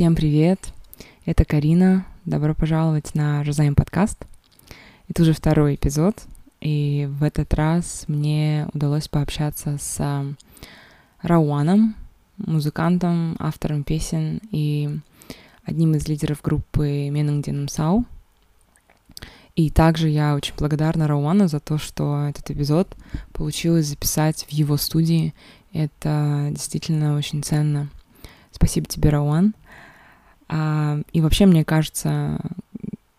Всем привет! Это Карина. Добро пожаловать на Розаим подкаст. Это уже второй эпизод, и в этот раз мне удалось пообщаться с Рауаном, музыкантом, автором песен и одним из лидеров группы Менунгден Сау. И также я очень благодарна Рауану за то, что этот эпизод получилось записать в его студии. Это действительно очень ценно. Спасибо тебе, Рауан. А, и вообще, мне кажется,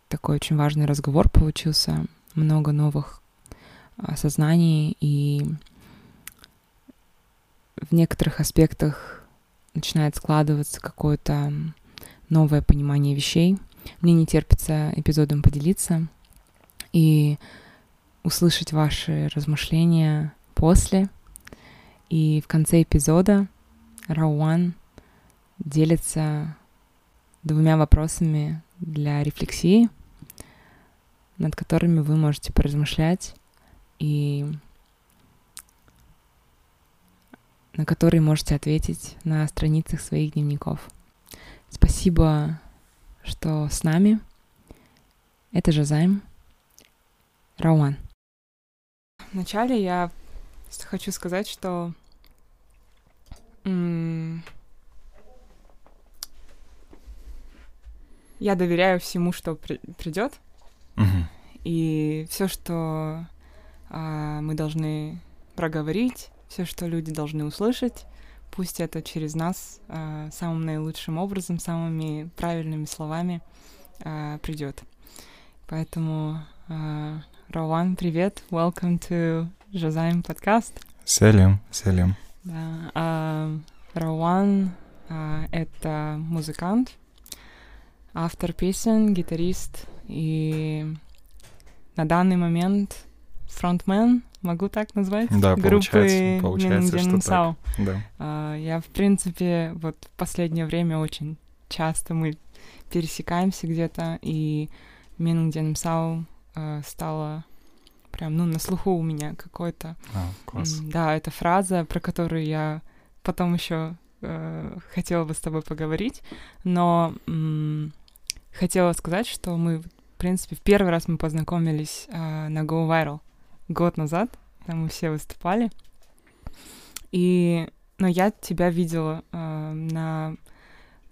такой очень важный разговор получился. Много новых осознаний и в некоторых аспектах начинает складываться какое-то новое понимание вещей. Мне не терпится эпизодом поделиться и услышать ваши размышления после. И в конце эпизода Рауан делится двумя вопросами для рефлексии, над которыми вы можете поразмышлять и на которые можете ответить на страницах своих дневников. Спасибо, что с нами. Это Жазайм. Рауан. Вначале я хочу сказать, что я доверяю всему, что при придет. Угу. И все, что а, мы должны проговорить, все, что люди должны услышать, пусть это через нас а, самым наилучшим образом, самыми правильными словами а, придет. Поэтому, а, Рауан, привет, welcome to Жазайм подкаст. Селим, селим. Да, а, Рауан а, это музыкант, автор песен, гитарист и на данный момент фронтмен, могу так назвать, да, группы получается, так. Да. Uh, я, в принципе, вот в последнее время очень часто мы пересекаемся где-то, и Мингден Сау uh, стала прям, ну, на слуху у меня какой-то. А, класс. Да, это фраза, про которую я потом еще uh, хотела бы с тобой поговорить, но хотела сказать, что мы, в принципе, в первый раз мы познакомились э, на Go Viral год назад, там мы все выступали. И, но я тебя видела э, на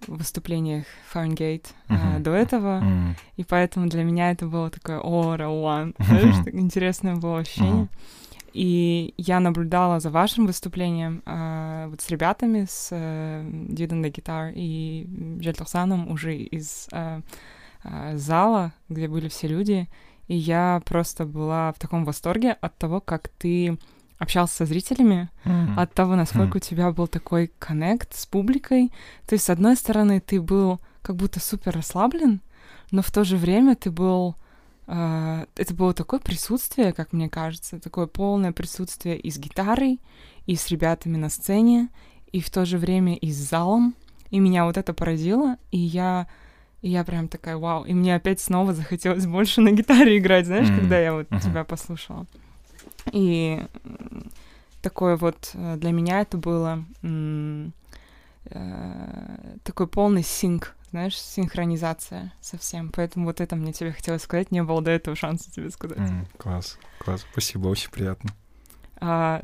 выступлениях э, uh-huh. до этого, uh-huh. и поэтому для меня это было такое «О, Рауан!» Знаешь, интересное было ощущение. Uh-huh. И я наблюдала за вашим выступлением э, вот с ребятами, с э, гитар и Жельтухсаном уже из э, э, зала, где были все люди. И я просто была в таком восторге от того, как ты общался со зрителями, mm-hmm. от того, насколько mm-hmm. у тебя был такой коннект с публикой. То есть, с одной стороны, ты был как будто супер расслаблен, но в то же время ты был это было такое присутствие, как мне кажется, такое полное присутствие и с гитарой, и с ребятами на сцене, и в то же время и с залом. И меня вот это поразило, и я, и я прям такая, вау. И мне опять снова захотелось больше на гитаре играть, знаешь, mm-hmm. когда я вот uh-huh. тебя послушала. И такое вот э, для меня это было э- такой полный синк знаешь, синхронизация совсем. Поэтому вот это мне тебе хотелось сказать, не было до этого шанса тебе сказать. Mm, класс, класс, спасибо, очень приятно. А,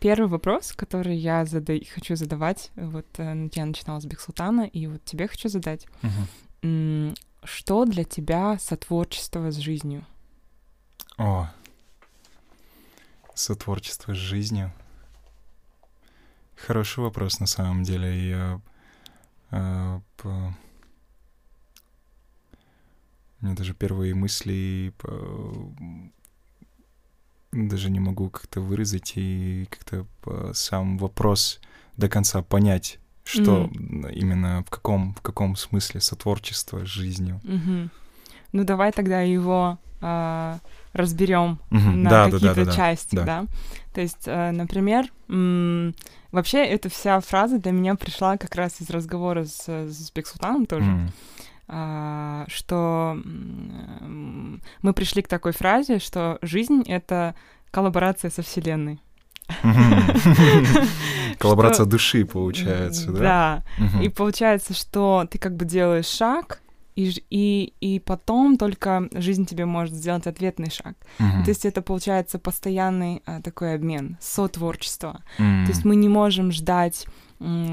первый вопрос, который я зада... хочу задавать, вот э, я начинала с Бексултана, и вот тебе хочу задать. Uh-huh. Что для тебя сотворчество с жизнью? О, сотворчество с жизнью. Хороший вопрос на самом деле. Я э, по у меня даже первые мысли даже не могу как-то выразить и как-то сам вопрос до конца понять, что mm. именно в каком в каком смысле сотворчество с жизнью. Mm-hmm. Ну давай тогда его э, разберем mm-hmm. на да, какие-то да, да, части, да. да. То есть, э, например, м- вообще эта вся фраза для меня пришла как раз из разговора с, с Бексултаном тоже. Mm. А, что мы пришли к такой фразе, что жизнь — это коллаборация со Вселенной. Коллаборация души получается, да? Да. И получается, что ты как бы делаешь шаг, и, и, и потом только жизнь тебе может сделать ответный шаг. Mm-hmm. То есть это получается постоянный а, такой обмен, сотворчество. Mm-hmm. То есть мы не можем ждать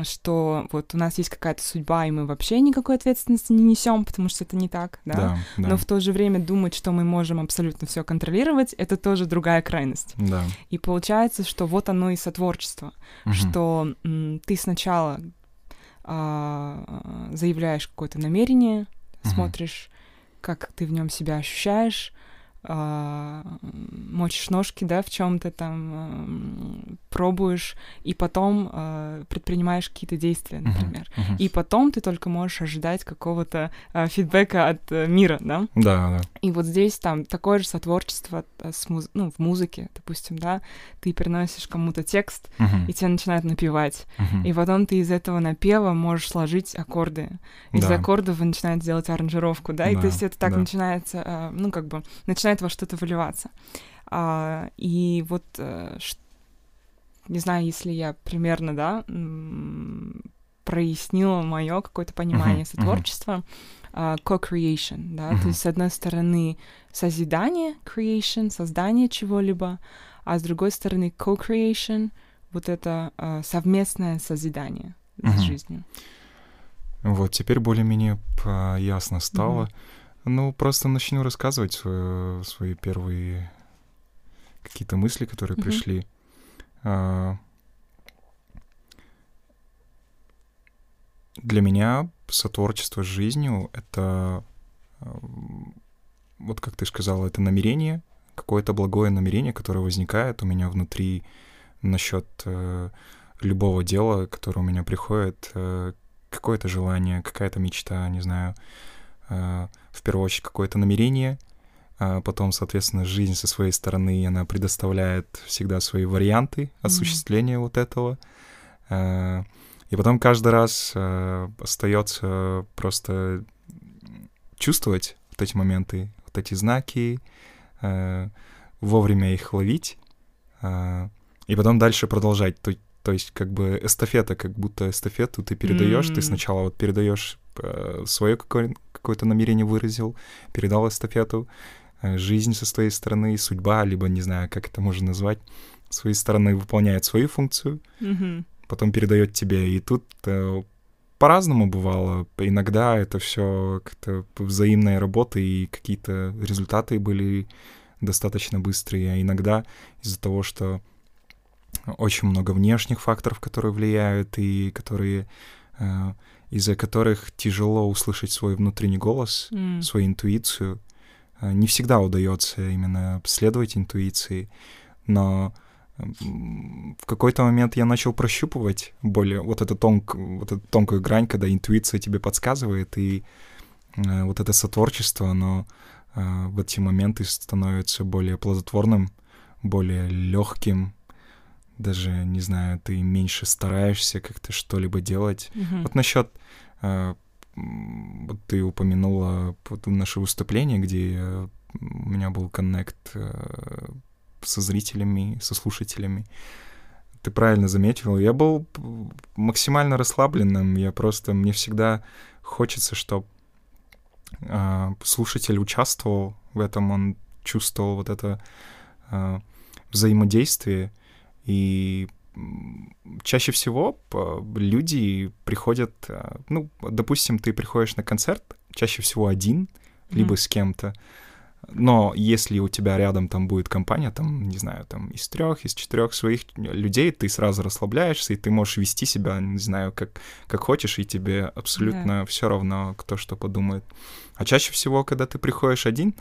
что вот у нас есть какая-то судьба, и мы вообще никакой ответственности не несем, потому что это не так, да? Да, да. Но в то же время думать, что мы можем абсолютно все контролировать, это тоже другая крайность. Да. И получается, что вот оно и сотворчество, угу. что ты сначала а, заявляешь какое-то намерение, угу. смотришь, как ты в нем себя ощущаешь, а, мочишь ножки, да, в чем-то там пробуешь, и потом э, предпринимаешь какие-то действия, например. Uh-huh, uh-huh. И потом ты только можешь ожидать какого-то э, фидбэка от э, мира, да? Да, да. И вот здесь там такое же сотворчество с муз... ну, в музыке, допустим, да, ты переносишь кому-то текст, uh-huh. и тебя начинают напевать. Uh-huh. И потом ты из этого напева можешь сложить аккорды. Из да. аккордов начинают делать аранжировку, да, и то есть это так да. начинается, э, ну, как бы, начинает во что-то выливаться. А, и вот э, не знаю, если я примерно, да, прояснила мое какое-то понимание uh-huh, сотворчества, uh-huh. uh, co-creation, да, uh-huh. то есть с одной стороны созидание, creation, создание чего-либо, а с другой стороны co-creation, вот это uh, совместное созидание uh-huh. с жизнью. Вот, теперь более-менее ясно стало. Uh-huh. Ну, просто начну рассказывать свои, свои первые какие-то мысли, которые uh-huh. пришли. А, для меня сотворчество с жизнью — это, вот как ты сказала, это намерение, какое-то благое намерение, которое возникает у меня внутри насчет э, любого дела, которое у меня приходит, э, какое-то желание, какая-то мечта, не знаю, э, в первую очередь какое-то намерение — а потом, соответственно, жизнь со своей стороны, она предоставляет всегда свои варианты осуществления mm-hmm. вот этого. А, и потом каждый раз а, остается просто чувствовать вот эти моменты, вот эти знаки, вовремя их ловить, и потом дальше продолжать. То, то есть как бы эстафета, как будто эстафету ты передаешь, mm-hmm. ты сначала вот передаешь свое какое- какое-то намерение выразил, передал эстафету, Э, жизнь со своей стороны, судьба, либо, не знаю, как это можно назвать, с своей стороны выполняет свою функцию, mm-hmm. потом передает тебе. И тут э, по-разному бывало. Иногда это все как-то взаимная работа, и какие-то результаты были достаточно быстрые, а иногда из-за того, что очень много внешних факторов, которые влияют и которые э, из-за которых тяжело услышать свой внутренний голос, mm. свою интуицию, Э, не всегда удается именно следовать интуиции, но в какой-то момент я начал прощупывать более вот эту, тонк, вот эту тонкую грань, когда интуиция тебе подсказывает, и э, вот это сотворчество, оно э, в эти моменты становится более плодотворным, более легким, даже, не знаю, ты меньше стараешься как-то что-либо делать. Mm-hmm. Вот насчет вот ты упомянула вот наше выступление, где у меня был коннект э, со зрителями, со слушателями. Ты правильно заметил, я был максимально расслабленным, я просто, мне всегда хочется, чтобы э, слушатель участвовал в этом, он чувствовал вот это э, взаимодействие, и чаще всего люди приходят, э, ну, допустим, ты приходишь на концерт, чаще всего один, mm-hmm. либо с кем-то. Но если у тебя рядом там будет компания, там, не знаю, там из трех, из четырех своих людей, ты сразу расслабляешься, и ты можешь вести себя, не знаю, как, как хочешь, и тебе абсолютно yeah. все равно, кто что подумает. А чаще всего, когда ты приходишь один,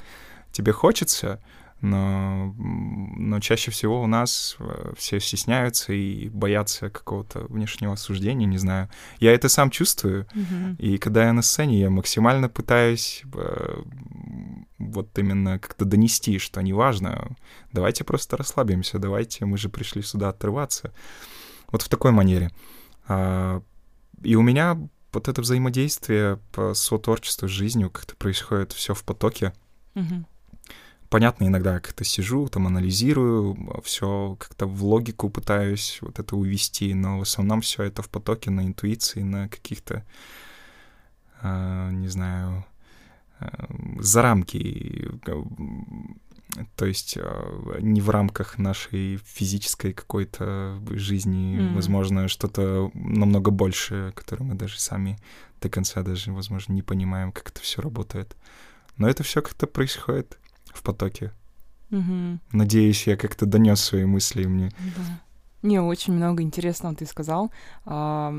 тебе хочется, но, но чаще всего у нас э, все стесняются и боятся какого-то внешнего осуждения, не знаю. Я это сам чувствую, mm-hmm. и когда я на сцене, я максимально пытаюсь э, вот именно как-то донести, что неважно, давайте просто расслабимся, давайте, мы же пришли сюда отрываться. Вот в такой манере. А, и у меня вот это взаимодействие по сотворчеству с жизнью как-то происходит все в потоке. Mm-hmm понятно, иногда как-то сижу, там анализирую, все как-то в логику пытаюсь вот это увести, но в основном все это в потоке на интуиции, на каких-то, э, не знаю, э, за рамки, то есть э, не в рамках нашей физической какой-то жизни, mm-hmm. возможно, что-то намного большее, которое мы даже сами до конца даже, возможно, не понимаем, как это все работает. Но это все как-то происходит в потоке. Угу. Надеюсь, я как-то донес свои мысли мне. Да. Не, очень много интересного ты сказал а,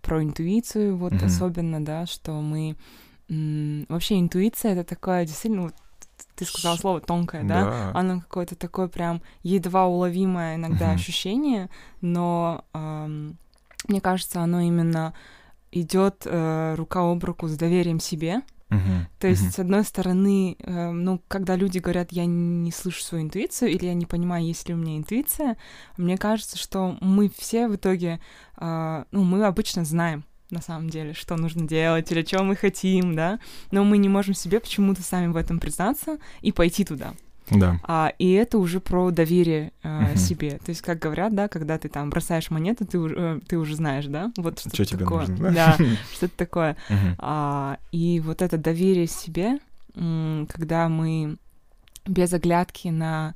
про интуицию, вот угу. особенно, да, что мы вообще интуиция это такое действительно вот ты сказал слово тонкое, да? да? Оно какое-то такое прям едва уловимое иногда угу. ощущение, но эм, мне кажется, оно именно идет э, рука об руку с доверием себе. Uh-huh. То есть, uh-huh. с одной стороны, э, ну, когда люди говорят, я не слышу свою интуицию, или я не понимаю, есть ли у меня интуиция, мне кажется, что мы все в итоге, э, ну, мы обычно знаем, на самом деле, что нужно делать или что мы хотим, да, но мы не можем себе почему-то сами в этом признаться и пойти туда. Да. А, и это уже про доверие э, угу. себе. То есть, как говорят, да, когда ты там бросаешь монету, ты, э, ты уже знаешь, да, вот что, что тебе такое. нужно, да? Да, что-то такое. Угу. А, и вот это доверие себе, когда мы без оглядки на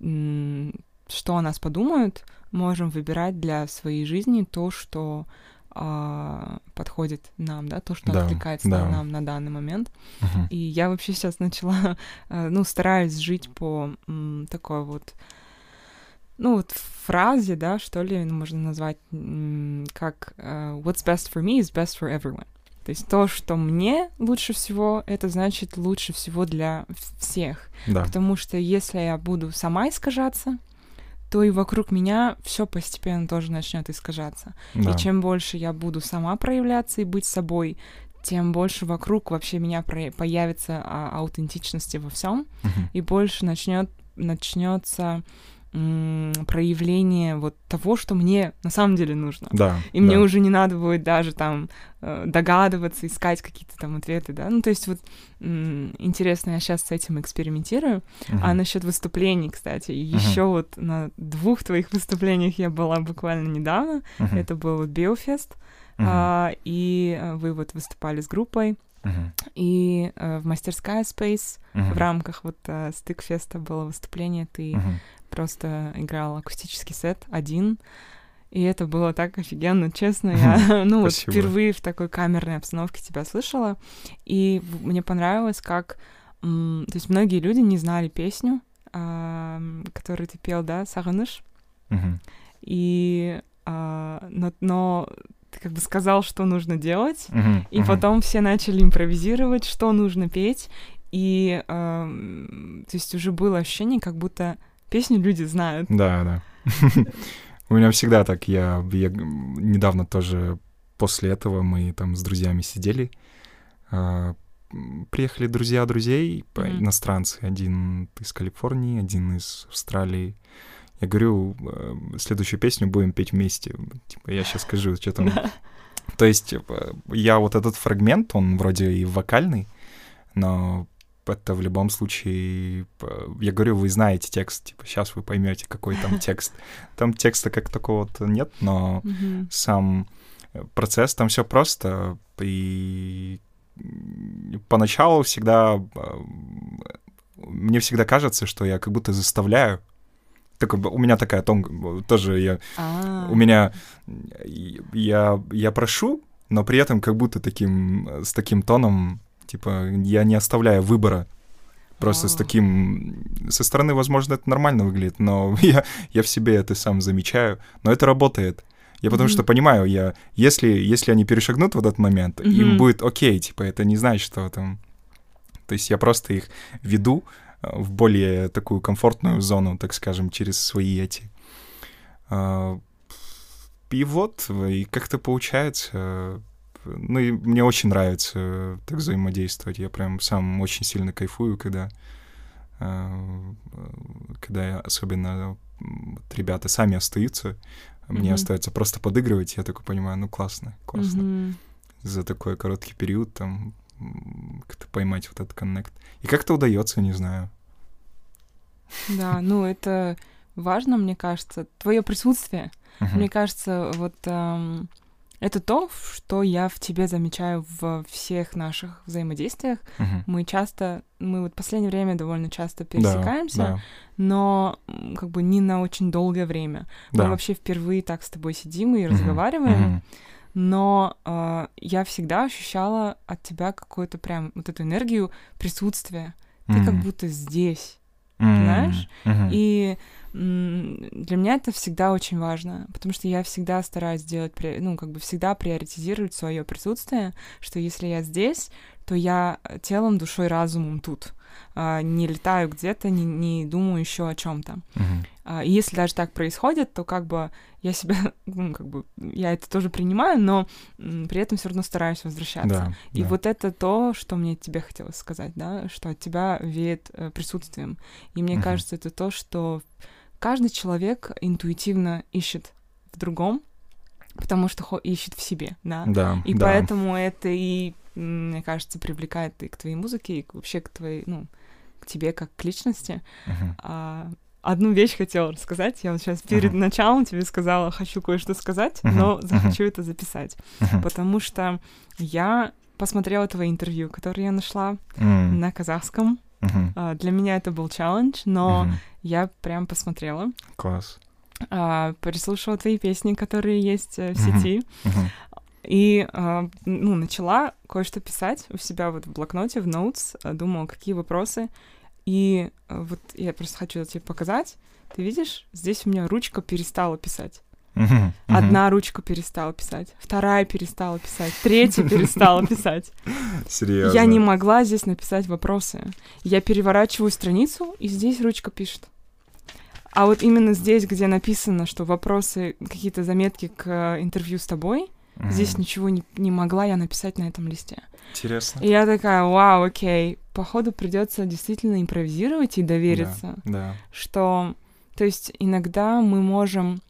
что о нас подумают, можем выбирать для своей жизни то, что а, подходит нам, да, то, что да, откликается да. нам на данный момент. Uh-huh. И я вообще сейчас начала, э, ну, стараюсь жить по м, такой вот, ну, вот фразе, да, что ли, можно назвать м, как uh, «What's best for me is best for everyone». То есть то, что мне лучше всего, это значит лучше всего для всех. Да. Потому что если я буду сама искажаться, то и вокруг меня все постепенно тоже начнет искажаться. Да. И чем больше я буду сама проявляться и быть собой, тем больше вокруг вообще меня про- появится а, аутентичности во всем, uh-huh. и больше начнет начнется проявление вот того, что мне на самом деле нужно. Да. И да. мне уже не надо будет даже там э, догадываться, искать какие-то там ответы, да. Ну, то есть вот интересно, я сейчас с этим экспериментирую. Uh-huh. А насчет выступлений, кстати, uh-huh. еще вот на двух твоих выступлениях я была буквально недавно. Uh-huh. Это был Биофест, uh-huh. а, и э, вы вот выступали с группой. Uh-huh. И э, в мастерская Space uh-huh. в рамках вот э, стык-феста было выступление, ты uh-huh просто играл акустический сет один. И это было так офигенно, честно. Я, ну, вот впервые в такой камерной обстановке тебя слышала. И мне понравилось, как... То есть многие люди не знали песню, которую ты пел, да, «Сағыныш». И... А, но, но ты как бы сказал, что нужно делать, и потом все начали импровизировать, что нужно петь, и э, то есть уже было ощущение, как будто песню люди знают. Да, да. У меня всегда так. Я, я недавно тоже после этого мы там с друзьями сидели. А, приехали друзья друзей, mm-hmm. иностранцы. Один из Калифорнии, один из Австралии. Я говорю, э, следующую песню будем петь вместе. Типа, я сейчас скажу, что там. То есть э, я вот этот фрагмент, он вроде и вокальный, но это в любом случае, я говорю, вы знаете текст, типа сейчас вы поймете, какой там текст. Там текста как такого-то нет, но сам процесс там все просто. И поначалу всегда мне всегда кажется, что я как будто заставляю. Так, у меня такая тонкая, тоже я, а. у меня, я, я прошу, но при этом как будто таким, с таким тоном Типа, я не оставляю выбора. Просто с таким... Со стороны, возможно, это нормально выглядит, но я, я в себе это сам замечаю. Но это работает. Я потому mm-hmm. что понимаю, я, если, если они перешагнут в этот момент, mm-hmm. им будет окей, типа, это не значит, что там... То есть я просто их веду э, в более такую комфортную зону, так скажем, через свои эти... А, и вот, и как-то получается ну, и мне очень нравится так взаимодействовать. Я прям сам очень сильно кайфую, когда, э, когда я, особенно вот, ребята сами остаются, mm-hmm. мне остается просто подыгрывать, я такой понимаю, ну, классно, классно. Mm-hmm. За такой короткий период там как-то поймать вот этот коннект. И как-то удается, не знаю. Да, ну это важно, мне кажется, твое присутствие. Мгм. Мне кажется, вот эм, это то, что я в тебе замечаю во всех наших взаимодействиях. Мгм. Мы часто, мы вот в последнее время довольно часто Да, пересекаемся, да, но м, как бы не на очень долгое время. да. Мы вообще впервые так с тобой сидим и Мгм. разговариваем, Мгм. но э, я всегда ощущала от тебя какую-то прям вот эту энергию присутствия. Ты как Мгм. будто здесь. М, знаешь, мгм. И для меня это всегда очень важно, потому что я всегда стараюсь делать, ну, как бы всегда приоритизировать свое присутствие, что если я здесь, то я телом, душой, разумом тут. А, не летаю где-то, не, не думаю еще о чем-то. А, и если даже так происходит, то как бы я себя, ну, как бы, я это тоже принимаю, но при этом все равно стараюсь возвращаться. Да, И да. вот это то, что мне тебе хотелось сказать, да, что от тебя веет э, присутствием. И мне Мгм. кажется, это то, что каждый человек интуитивно ищет в другом, потому что ищет в себе, да. Да, И да. поэтому это и, мне кажется, привлекает и к твоей музыке, и вообще к твоей, ну, к тебе как к личности. Мгм. А, одну вещь хотела рассказать. Я вот сейчас перед Мгм. началом тебе сказала, хочу кое-что сказать, Мгм, но захочу это записать Мгм. потому что я посмотрела твои интервью, которые я нашла М, на казахском. А, Для меня это был челлендж, но Мгм. я прям посмотрела, Класс. а, переслушала твои песни, которые есть э, в сети, Мгм. и а, ну, начала кое-что писать у себя вот в блокноте, в notes, а, думала, какие вопросы. И а, вот я просто хочу тебе показать. Ты видишь, здесь у меня ручка перестала писать. Одна ручка перестала писать, вторая перестала писать, третья перестала писать. Серьезно. Я не могла здесь написать вопросы. Я переворачиваю страницу, и здесь ручка пишет. А вот именно здесь, где написано, что вопросы, какие-то заметки к интервью с тобой, Мгм. здесь ничего не, не могла я написать на этом листе. Интересно. И я такая, вау, окей, походу придется действительно импровизировать и довериться, Да. что, то есть иногда мы можем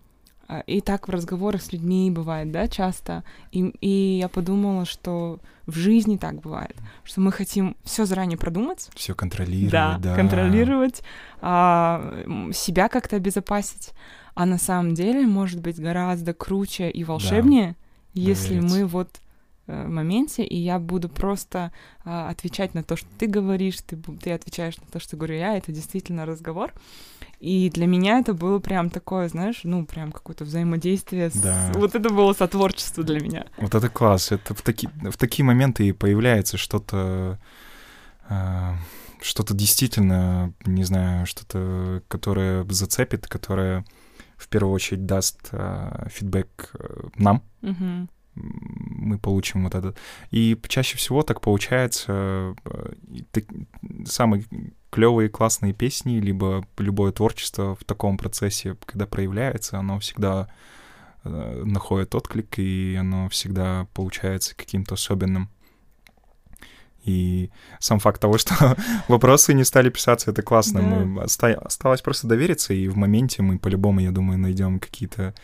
и так в разговорах с людьми бывает, да, часто. И, и я подумала, что в жизни так бывает, что мы хотим все заранее продумать, Все контролировать, да. контролировать, а, себя как-то обезопасить. А на самом деле может быть гораздо круче и волшебнее, если довериться. мы вот э, в моменте, и я буду просто а, отвечать на то, что ты говоришь, ты, ты отвечаешь на то, что говорю я, это действительно разговор. И для меня это было прям такое, знаешь, ну, прям какое-то взаимодействие. с- Да. Вот это было сотворчество для меня. Вот это класс. Это в, таки, в такие моменты и появляется что-то, а, что-то действительно, не знаю, что-то, которое зацепит, которое в первую очередь даст а, фидбэк э, нам, Мгм. Мы получим вот этот. И чаще всего так получается э, так- самые клевые классные песни, либо любое творчество в таком процессе, когда проявляется, оно всегда э, находит отклик, и оно всегда получается каким-то особенным. И сам факт того, что вопросы не стали писаться, это классно. Да. Мы оста- осталось просто довериться, и в моменте мы по-любому, я думаю, найдем какие-то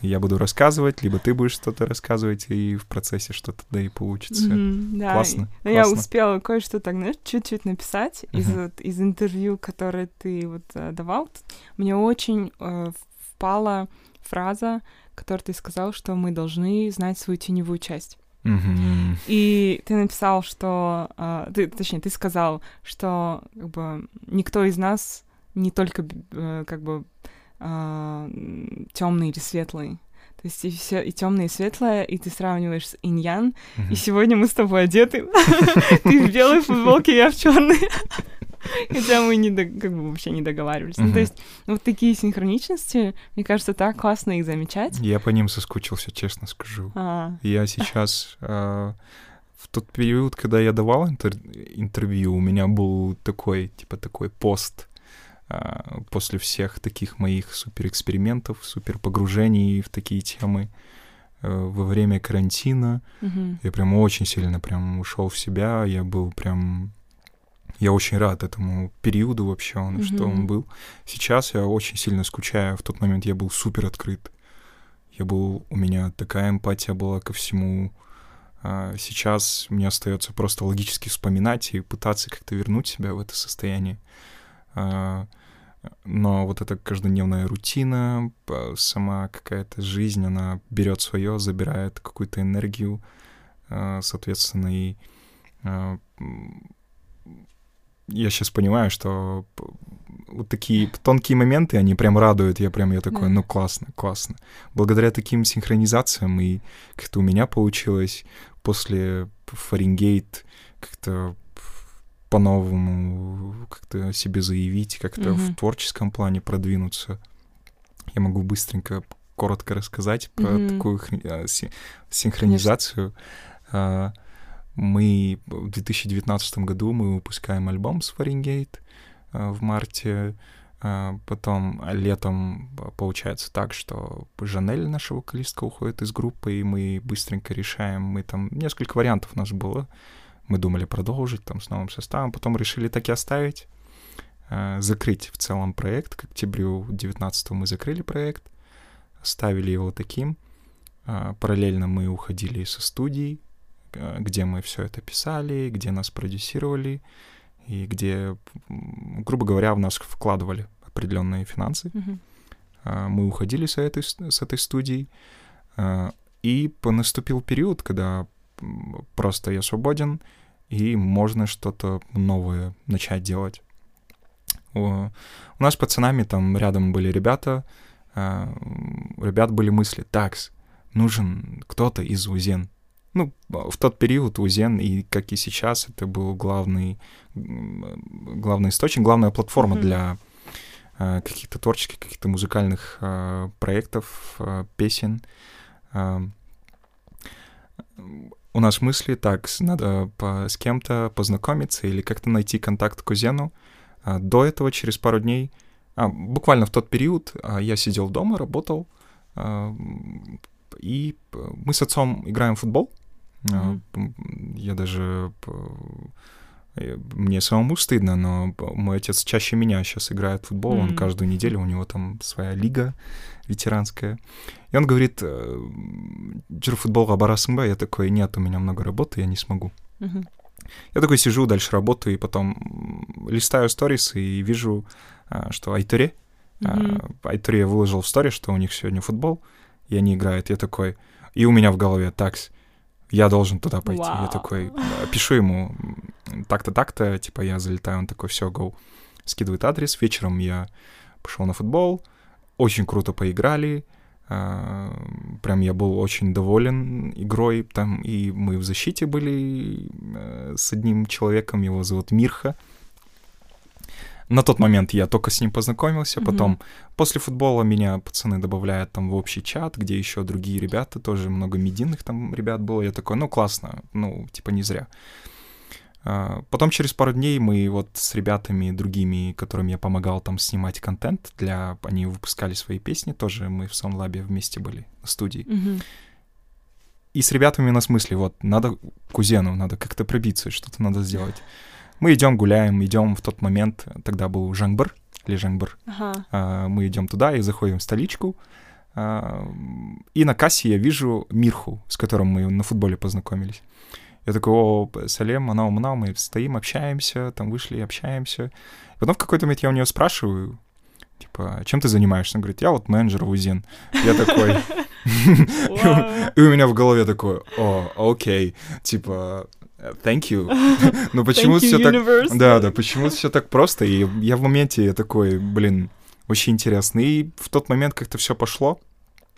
я буду рассказывать, либо ты будешь что-то рассказывать, и в процессе что-то да и получится. Мгм, да. Классно, Но я классно. успела кое-что так, знаешь, чуть-чуть написать из, Мгм. вот- из интервью, которое ты вот э, давал. Мне очень э, впала фраза, которую ты сказал, что мы должны знать свою теневую часть. И ты написал, что... а, ты, точнее, ты сказал, что как бы никто из нас не только э, как бы темный или светлый. То есть и все и темное, и светлое, и ты сравниваешь с иньян. И Мгм. сегодня мы с тобой одеты. Ты в белой футболке, я в черной. Хотя мы не дог- как бы вообще не договаривались. Ну, Мгм. то есть вот такие синхроничности, мне кажется, так классно их замечать. Я по ним соскучился, честно скажу. А, Я сейчас... а, В тот период, когда я давал интер- интервью, у меня был такой, типа, такой пост а, после всех таких моих суперэкспериментов, суперпогружений в такие темы э, во время карантина. мгм. Я прям очень сильно прям ушел в себя, я был прям... Я очень рад этому периоду вообще, он, что он был. Сейчас я очень сильно скучаю. В тот момент я был супер открыт. Я был... У меня такая эмпатия была ко всему. А сейчас мне остается просто логически вспоминать и пытаться как-то вернуть себя в это состояние. А, но вот эта каждодневная рутина, сама какая-то жизнь, она берет свое, забирает какую-то энергию, э, соответственно, и э, я сейчас понимаю, что вот такие тонкие моменты, они прям радуют. Я прям, я такой, ну классно, классно. Благодаря таким синхронизациям и как-то у меня получилось после Фаренгейт как-то по-новому как-то себе заявить, как-то mm-hmm. в творческом плане продвинуться. Я могу быстренько, коротко рассказать про mm-hmm. такую а, синхронизацию. Конечно. Мы в 2019 году мы выпускаем альбом с Фаренгейт в марте. А, потом летом получается так, что Жанель, наша вокалистка, уходит из группы, и мы быстренько решаем. Мы там несколько вариантов у нас было. Мы думали продолжить там с новым составом, потом решили так и оставить, а, закрыть в целом проект. К октябрю 19 мы закрыли проект, оставили его таким. А, параллельно мы уходили со студий, где мы все это писали, где нас продюсировали и где, грубо говоря, в нас вкладывали определенные финансы. Mm-hmm. Мы уходили с этой, с этой студии, и наступил период, когда просто я свободен, и можно что-то новое начать делать. У нас с пацанами там рядом были ребята, а, у ребят были мысли, такс, нужен кто-то из УЗЕН, ну, в тот период Узен, и как и сейчас, это был главный, главный источник, главная платформа mm-hmm. для э, каких-то творческих, каких-то музыкальных проектов, песен. Э, у нас мысли так, надо по, с кем-то познакомиться или как-то найти контакт к Узену. Э, до этого, через пару дней, а, буквально в тот период, э, я сидел дома, работал, э, и мы с отцом играем в футбол. Mm-hmm. Я даже... Э, мне самому стыдно, но мой отец чаще меня сейчас играет в футбол. Mm-hmm. Он каждую неделю, у него там своя лига ветеранская. И он говорит, «Джер футбол абарасымба. Я такой, нет, у меня много работы, я не смогу. Mm-hmm. Я такой сижу, дальше работаю, и потом листаю сторис и вижу, а, что Айтуре, mm-hmm. Айтуре выложил в сторис, что у них сегодня футбол, и они играют. Я такой, и у меня в голове такс я должен туда пойти. Wow. Я такой, пишу ему так-то, так-то, типа я залетаю, он такой, все, go. Скидывает адрес, вечером я пошел на футбол, очень круто поиграли, а, прям я был очень доволен игрой, там и мы в защите были э, с одним человеком, его зовут Мирха, на тот момент я только с ним познакомился, mm-hmm. потом после футбола меня пацаны добавляют там в общий чат, где еще другие ребята, тоже много медийных там ребят было. Я такой, ну классно, ну типа не зря. А, потом через пару дней мы вот с ребятами другими, которым я помогал там снимать контент для... Они выпускали свои песни тоже, мы в Саунлабе вместе были в студии. Mm-hmm. И с ребятами у нас мысли, вот, надо кузену, надо как-то пробиться, что-то надо сделать. Мы идем, гуляем, идем в тот момент, тогда был Жангбар, или Жангбар. Ага. А, мы идем туда и заходим в столичку. А, и на кассе я вижу Мирху, с которым мы на футболе познакомились. Я такой, о, Салем, она умна, мы стоим, общаемся, там вышли, общаемся. И потом в какой-то момент я у нее спрашиваю, типа, чем ты занимаешься? Она говорит, я вот менеджер в УЗИН. Я такой... И у меня в голове такое, о, окей, типа, Thank you. Но почему все так... Да, да, почему все так просто? И я в моменте такой, блин, очень интересно. И в тот момент как-то все пошло.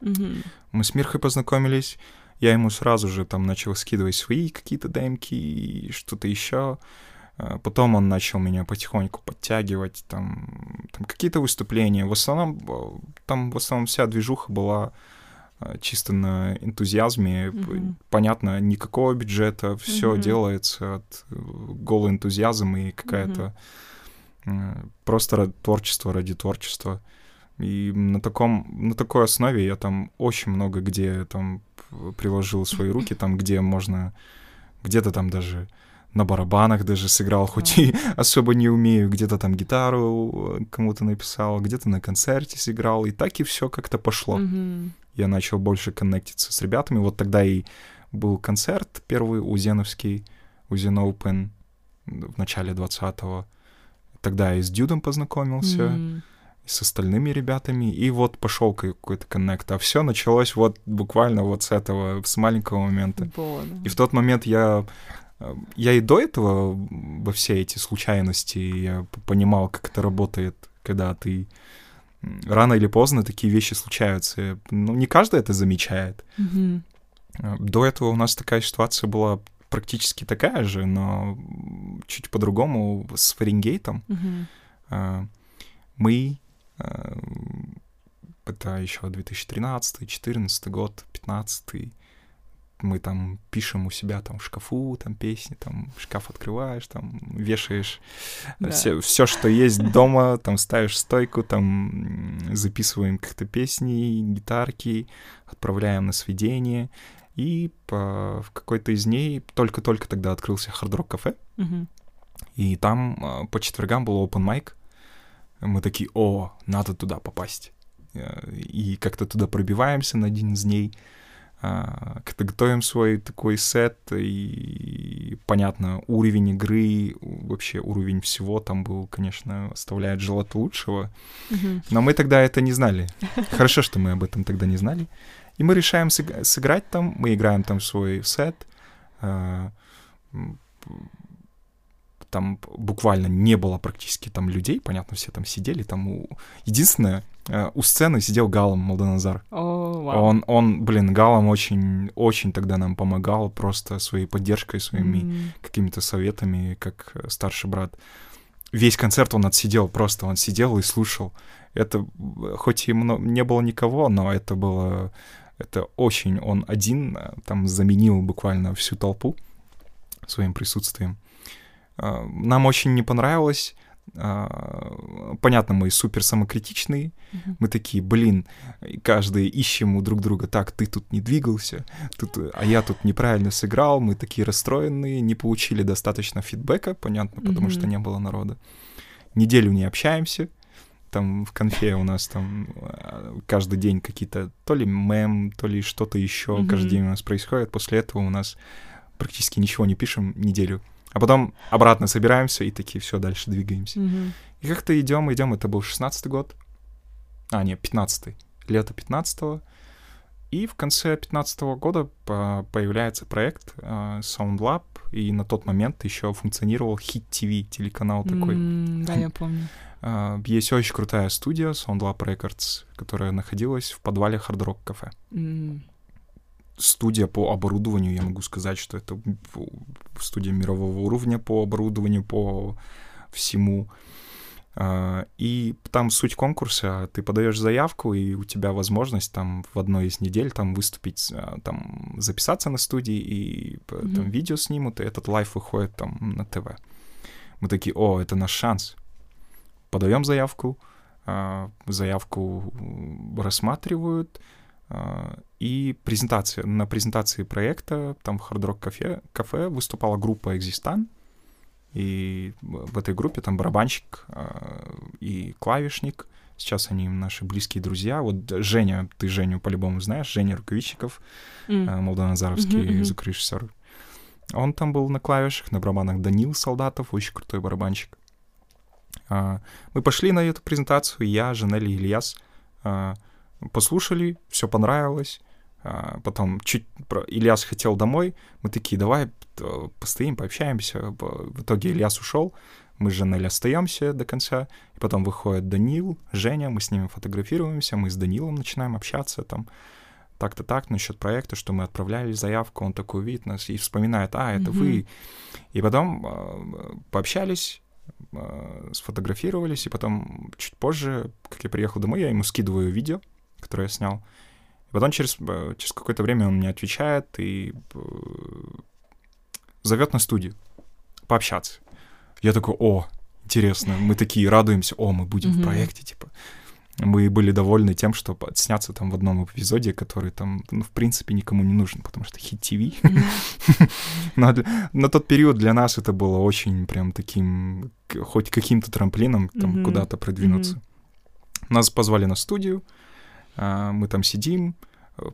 Мы с Мирхой познакомились. Я ему сразу же там начал скидывать свои какие-то демки и что-то еще. А потом он начал меня потихоньку подтягивать, там, там какие-то выступления. В основном, э, там в основном вся движуха была Э, чисто на энтузиазме. Mm-hmm. Понятно, никакого бюджета, все mm-hmm. делается от э, голый энтузиазм и какая-то mm-hmm. просто творчество ради творчества. И на таком, на такой основе я там очень много где там приложил свои руки, там где можно, где-то там даже на барабанах даже сыграл, хоть и особо не умею, где-то там гитару кому-то написал, где-то на концерте сыграл, и так и все как-то пошло. Mm-hmm я начал больше коннектиться с ребятами. Вот тогда и был концерт первый узеновский, Узен Open в начале 20-го. Тогда я и с Дюдом познакомился. Mm. с остальными ребятами, и вот пошел какой-то коннект. А все началось вот буквально вот с этого, с маленького момента. Да. И в тот момент я э, я и до этого во все эти случайности я понимал, как это работает, когда ты рано или поздно такие вещи случаются. Ну, не каждый это замечает. Э, До этого у нас такая ситуация была практически такая же, но чуть по-другому с Фаренгейтом. Э, Мы, э, это еще 2013, 14 год, 15 мы там пишем у себя там в шкафу, там песни, там шкаф открываешь, там вешаешь Да. все, все, что есть дома, там ставишь стойку, там записываем как-то песни, гитарки, отправляем на сведение. И по, в какой-то из дней только-только тогда открылся Rock кафе, Мгм. и там а, по четвергам был open mic. Мы такие, о, надо туда попасть. Э, И как-то туда пробиваемся на один из дней. А, готовим свой такой сет. И, понятно, уровень игры, вообще уровень всего там был, конечно, оставляет желать лучшего. Но мы тогда это не знали. Хорошо, что мы об этом тогда не знали. И мы решаем сыг- сыграть там, мы играем там свой сет. Там буквально не было практически там людей, понятно, все там сидели. Там у... Единственное, а, у сцены сидел Галом Молдоназар. О, вау. Он, он, блин, Галом очень, очень тогда нам помогал просто своей поддержкой, своими М. какими-то советами, как э, старший брат. Весь концерт он отсидел, просто он сидел и слушал. Это, э, хоть и не было никого, но это было, это очень, он один э, там заменил буквально всю толпу своим присутствием. А, Нам очень не понравилось. А, Понятно, мы супер самокритичные. Мгм. Мы такие, блин, каждый ищем у друг друга, так, ты тут не двигался, тут, а я тут неправильно сыграл, мы такие расстроенные, не получили достаточно фидбэка, понятно, потому что Мгм. не было народа. Неделю не общаемся, там в конфе у нас там а, каждый день какие-то то ли мем, то ли что-то еще каждый Мгм. день у нас происходит. После этого у нас практически ничего не пишем неделю. А потом обратно собираемся и такие, все, дальше двигаемся. Мгм. И как-то идем, идем, это был 16-й год. А, нет, 15-й. Лето 15-го. И в конце 15 года по- появляется проект э, SoundLab, и на тот момент еще функционировал Hit TV, телеканал такой. Да, я помню. Э, есть очень крутая студия, SoundLab Records, которая находилась в подвале Hard Rock. М. Студия по оборудованию, я могу сказать, что это студия мирового уровня по оборудованию, по всему. А, И там суть конкурса, ты подаешь заявку, и у тебя возможность там в одной из недель там выступить, а, там записаться на студии, и п- там видео снимут, и этот live выходит там на ТВ. Мы такие, о, это наш шанс. Подаем заявку, а, заявку рассматривают, и презентация. На презентации проекта там в Hard Rock кафе, кафе выступала группа «Экзистан», и в этой группе там барабанщик а, и клавишник. Сейчас они наши близкие друзья. Вот Женя, ты Женю по-любому знаешь, Женя Рукавичников, М. э, молдоназаровский мгм. звукорежиссер. Он там был на клавишах, на барабанах Данил Солдатов, очень крутой барабанщик. А, Мы пошли на эту презентацию, я, Жанель и Ильяс, а, послушали, все понравилось. А, Потом чуть Ильяс хотел домой, мы такие, давай э, постоим, пообщаемся. В итоге Ильяс ушел, мы с Жанель остаемся до конца, и потом выходит Данил, Женя, мы с ними фотографируемся, мы с Данилом начинаем общаться там так-то так насчет проекта, что мы отправляли заявку, он такой видит нас и вспоминает, а, это Мгм. вы. И потом э, пообщались, э, сфотографировались, и потом чуть позже, как я приехал домой, я ему скидываю видео, которое я снял. И потом через, э, через какое-то время он мне отвечает и э, зовет на студию пообщаться. Я такой, о, интересно. Мы такие радуемся, о, мы будем в Мгм. проекте, типа. Мы были довольны тем, что сняться там в одном эпизоде, который там, ну, в принципе, никому не нужен, потому что хит ТВ. Мгм. Но для- на тот период для нас это было очень прям таким, хоть каким-то трамплином там куда-то продвинуться. Нас позвали на студию, мы там сидим. э,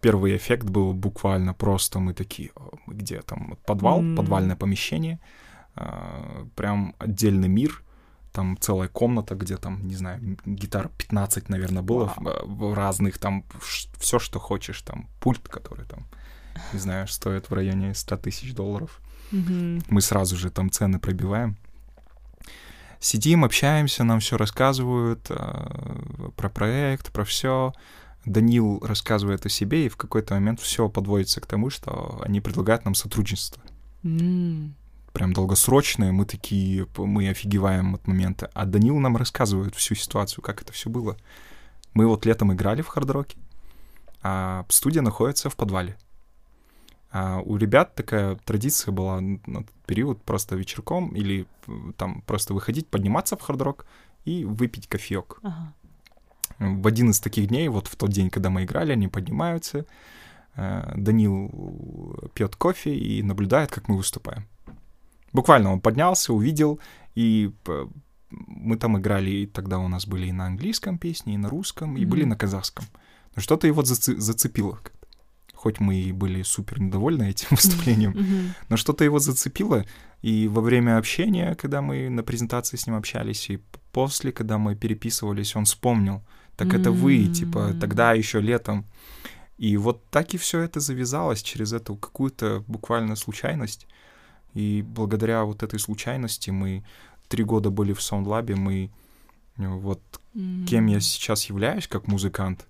Первый эффект был буквально просто мы такие, «О, мы где там подвал, М. подвальное помещение, а, прям отдельный мир, там целая комната, где там, не знаю, гитар 15, наверное, было в разных, там все, что хочешь, там пульт, который там, не знаю, стоит в районе 100 тысяч долларов. Мгм. Мы сразу же там цены пробиваем. Сидим, общаемся, нам все рассказывают э, про проект, про все. Данил рассказывает о себе, и в какой-то момент все подводится к тому, что они предлагают нам сотрудничество. М. Прям долгосрочное, мы такие, мы офигеваем от момента. А Данил нам рассказывает всю ситуацию, как это все было. Мы вот летом играли в хардроке, а студия находится в подвале. А у ребят такая традиция была на тот период просто вечерком или э, там просто выходить, подниматься в хардрок и выпить кофеек. Ага. В один из таких дней, вот в тот день, когда мы играли, они поднимаются, э, Данил пьет кофе и наблюдает, как мы выступаем. Буквально он поднялся, увидел, и мы там играли, и тогда у нас были и на английском песни, и на русском, и были Мгм. на казахском. Но что-то его зацепило. Хоть мы и были супер недовольны этим выступлением, но что-то его зацепило, и во время общения, когда мы на презентации с ним общались, и после, когда мы переписывались, он вспомнил, так это вы, типа, тогда еще летом. И вот так и все это завязалось через эту какую-то буквально случайность. И благодаря вот этой случайности мы три года были в SoundLab е, мы э, вот кем я сейчас являюсь как музыкант,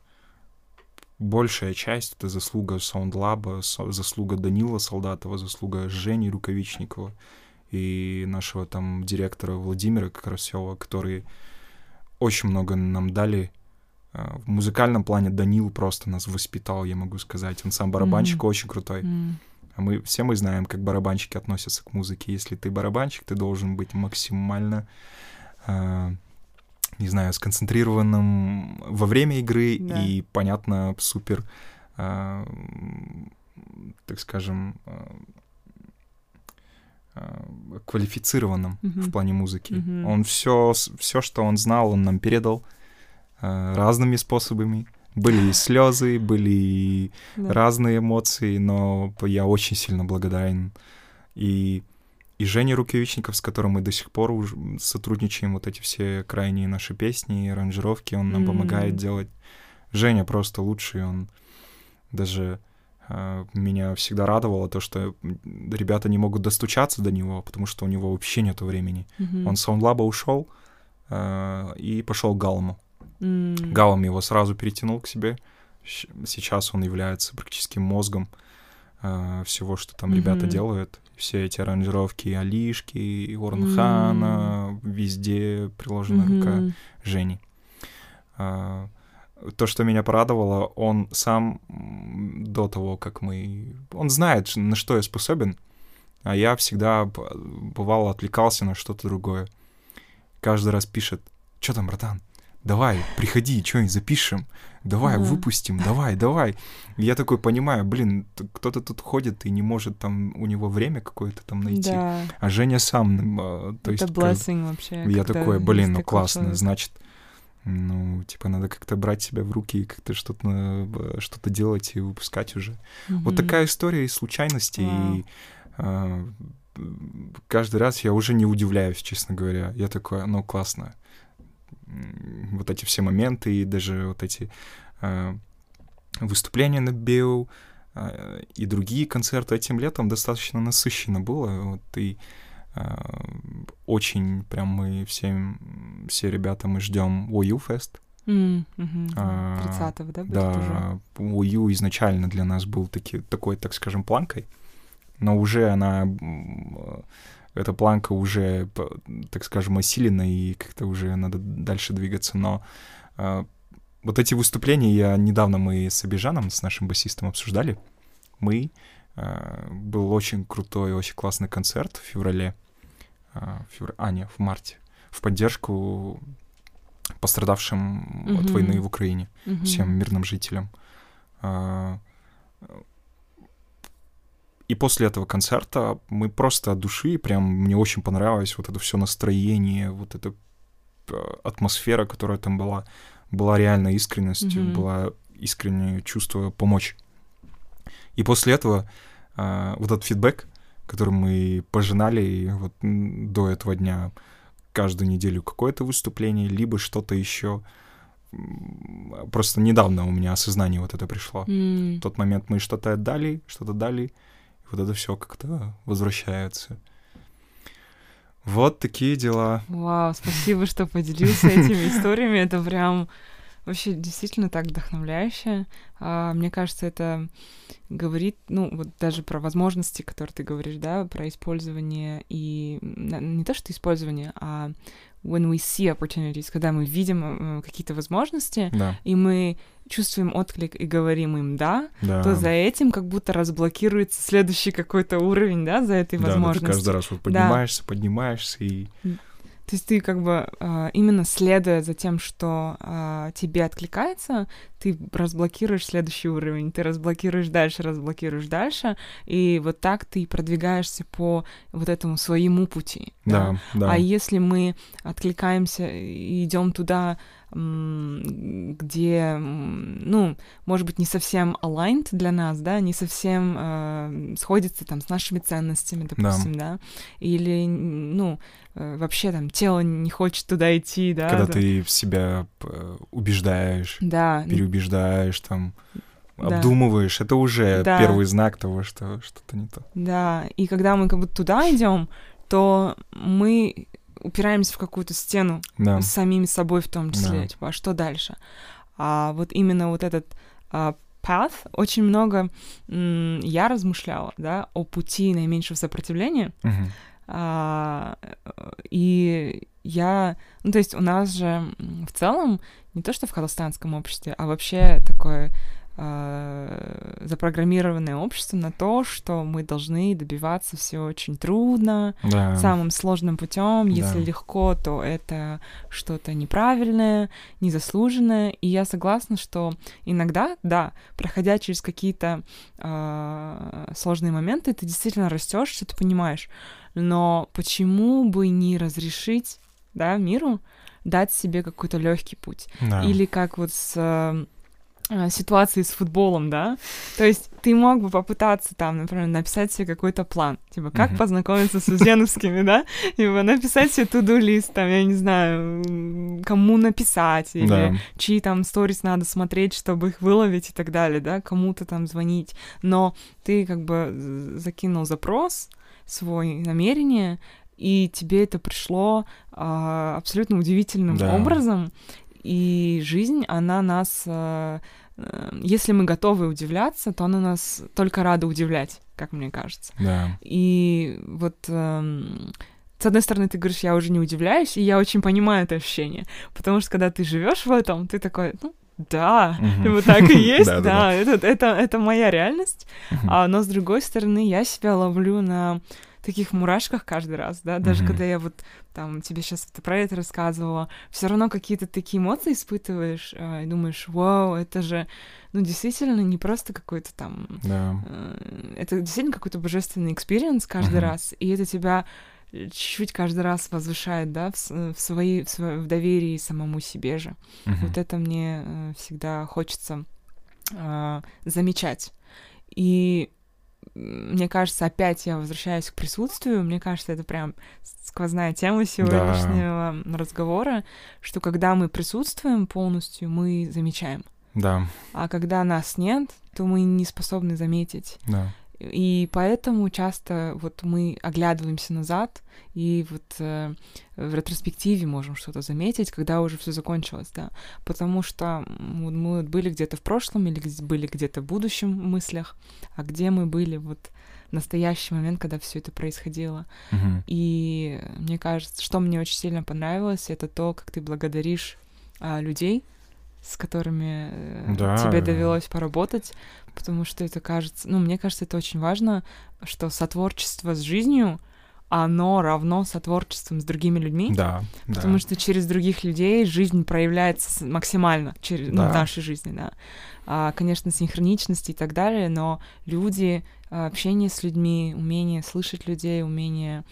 большая часть — это заслуга SoundLab а, заслуга Данила Солдатова, заслуга Жени Рукавичникова и нашего там директора Владимира Карасева, которые очень много нам дали. А, В музыкальном плане Данил просто нас воспитал, я могу сказать. Он сам барабанщик Мгм. очень крутой. М. А мы все мы знаем, как барабанщики относятся к музыке. Если ты барабанщик, ты должен быть максимально, а, не знаю, сконцентрированным во время игры Да. и, понятно, супер, м, так скажем, а, а, квалифицированным Мгм. в плане музыки. Мгм. Он все, все, что он знал, он нам передал а, разными способами. Были и слезы, были и Да. разные эмоции, но я очень сильно благодарен. И, и Жене Рукавичников, с которым мы до сих пор сотрудничаем, вот эти все крайние наши песни, аранжировки, он нам М. помогает делать. Женя просто лучший, он даже а, меня всегда радовало то, что ребята не могут достучаться до него, потому что у него вообще нету времени. Мгм. Он с Саундлаба ушел а, и пошел к Галму. М. Галом его сразу перетянул к себе. Сейчас он является практически мозгом э, всего, что там ребята Мгм. делают. Все эти аранжировки Алишки, и Орнхана, везде приложена рука Мгм. Жени. А, То, что меня порадовало, он сам до того, как мы... Он знает, на что я способен, а я всегда, бывало, отвлекался на что-то другое. Каждый раз пишет, что там, братан, давай, приходи, что-нибудь запишем, давай, Ага. выпустим, давай, давай. И я такой понимаю, блин, кто-то тут ходит и не может там, у него время какое-то там найти. Да. А Женя сам, а, то есть... Это как- blessing вообще. я такой, блин, ну классно, человек. значит, ну, типа, надо как-то брать себя в руки и как-то что-то что-то делать и выпускать уже. Вот Мгм. такая история из случайностей, Вау. и м, каждый раз я уже не удивляюсь, честно говоря. Я такой, ну, классно. Вот эти все моменты и даже вот эти а, выступления на Био а, и другие концерты этим летом достаточно насыщенно было. Вот, и а, очень прям мы всем, все ребята, мы ждем Wii U Fest. М, мгм. А, 30-го, да, уже? Да, Wii U изначально для нас был таки, такой, так скажем, планкой, но уже она, э, эта планка уже, так скажем, осилена, и как-то уже надо дальше двигаться, но э, вот эти выступления, я недавно мы с Абижаном, с нашим басистом обсуждали, мы, э, был очень крутой, очень классный концерт в феврале, э, в февра- а, не, в марте, в поддержку пострадавшим от Мгм. войны в Украине Мгм. всем мирным жителям. А, И после этого концерта мы просто от души, прям мне очень понравилось вот это все настроение, вот эта э, атмосфера, которая там была, была реально искренностью, Мгм. была искреннее чувство помочь. И после этого а, вот этот фидбэк, который мы пожинали вот м, до этого дня, каждую неделю какое-то выступление, либо что-то еще. Просто недавно у меня осознание вот это пришло. М, В тот момент мы что-то отдали, что-то дали, и вот это все как-то возвращается. Вот такие дела. Вау, спасибо, что поделился этими историями. Это прям вообще действительно так вдохновляюще. А, Мне кажется, это говорит, ну, вот даже про возможности, которые ты говоришь, да, про использование и не то, что использование, а when we see opportunities, когда мы видим э, какие-то возможности, Да, и мы чувствуем отклик и говорим им «да», да. то за этим как будто разблокируется следующий какой-то уровень, да, за этой Да, да, ты возможностью. каждый раз вот поднимаешься, поднимаешься и... То есть ты как бы а, именно следуя за тем, что а, тебе откликается, ты разблокируешь следующий уровень, ты разблокируешь дальше, разблокируешь дальше, и вот так ты продвигаешься по вот этому своему пути. Да, да. А если мы откликаемся и идем туда, где, ну, может быть, не совсем aligned для нас, да, не совсем э, сходится там с нашими ценностями, допустим, да, или, м, ну, э, вообще там тело не хочет туда идти, да. Когда да. ты себя э, убеждаешь, Да, переубеждаешь, там, Да. обдумываешь, это уже Да. первый знак того, что что-то не то. да, и когда мы как будто туда идем, то мы упираемся в какую-то стену, Да, с самими собой в том числе, Да. типа, а что дальше? А вот именно вот этот а, path, очень много м, я размышляла, да, о пути наименьшего сопротивления, Мгм. а, и я, ну, то есть у нас же в целом не то, что в казахстанском обществе, а вообще такое запрограммированное общество на то, что мы должны добиваться все очень трудно, да. самым сложным путем. Если Да. легко, то это что-то неправильное, незаслуженное. И я согласна, что иногда, да, проходя через какие-то а, сложные моменты, ты действительно растешь, что ты понимаешь. Но почему бы не разрешить, да, миру дать себе какой-то легкий путь? Да. Или как вот с э, ситуацией с футболом, да? То есть ты мог бы попытаться там, например, написать себе какой-то план, типа, как Мгм. познакомиться с узеновскими, да? Типа, написать себе туду-лист, там, я не знаю, кому написать, или Да. чьи там сторис надо смотреть, чтобы их выловить и так далее, да, кому-то там звонить. Но ты как бы закинул запрос, свой намерение, и тебе это пришло а, абсолютно удивительным Да. образом. И жизнь, она нас, а, э, если мы готовы удивляться, то она нас только рада удивлять, как мне кажется. Да. И вот эм, с одной стороны, ты говоришь, я уже не удивляюсь, и я очень понимаю это ощущение. Потому что когда ты живешь в этом, ты такой, ну, да, Мгм. вот так и есть, Да, да, да, это, это, это моя реальность. А, но с другой стороны, я себя ловлю на таких мурашках каждый раз, да, даже Мгм. когда я вот там тебе сейчас про это рассказывала, все равно какие-то такие эмоции испытываешь а, и думаешь, вау, это же, ну, действительно не просто какой-то там Да. э, это действительно какой-то божественный experience каждый Мгм. раз, и это тебя э, чуть-чуть каждый раз возвышает, да, в, в свои, в, в доверии самому себе же. Мгм. Вот это мне э, всегда хочется а, замечать. И мне кажется, опять я возвращаюсь к присутствию. Мне кажется, это прям сквозная тема сегодняшнего разговора, что когда мы присутствуем полностью, мы замечаем. Да. А когда нас нет, то мы не способны заметить. Да. И поэтому часто вот мы оглядываемся назад и вот э, в ретроспективе можем что-то заметить, когда уже все закончилось, да. Потому что мы были где-то в прошлом или были где-то в будущем мыслях, а где мы были вот в настоящий момент, когда все это происходило. Мгм. И мне кажется, что мне очень сильно понравилось, это то, как ты благодаришь а, людей, с которыми э, Да. тебе довелось поработать, потому что это кажется, ну, мне кажется, это очень важно, что сотворчество с жизнью, оно равно сотворчеством с другими людьми, Да. Да. потому что через других людей жизнь проявляется максимально через, ну, Да. в нашей жизни, да. А, конечно, синхроничности и так далее, но люди, а, общение с людьми, умение слышать людей, умение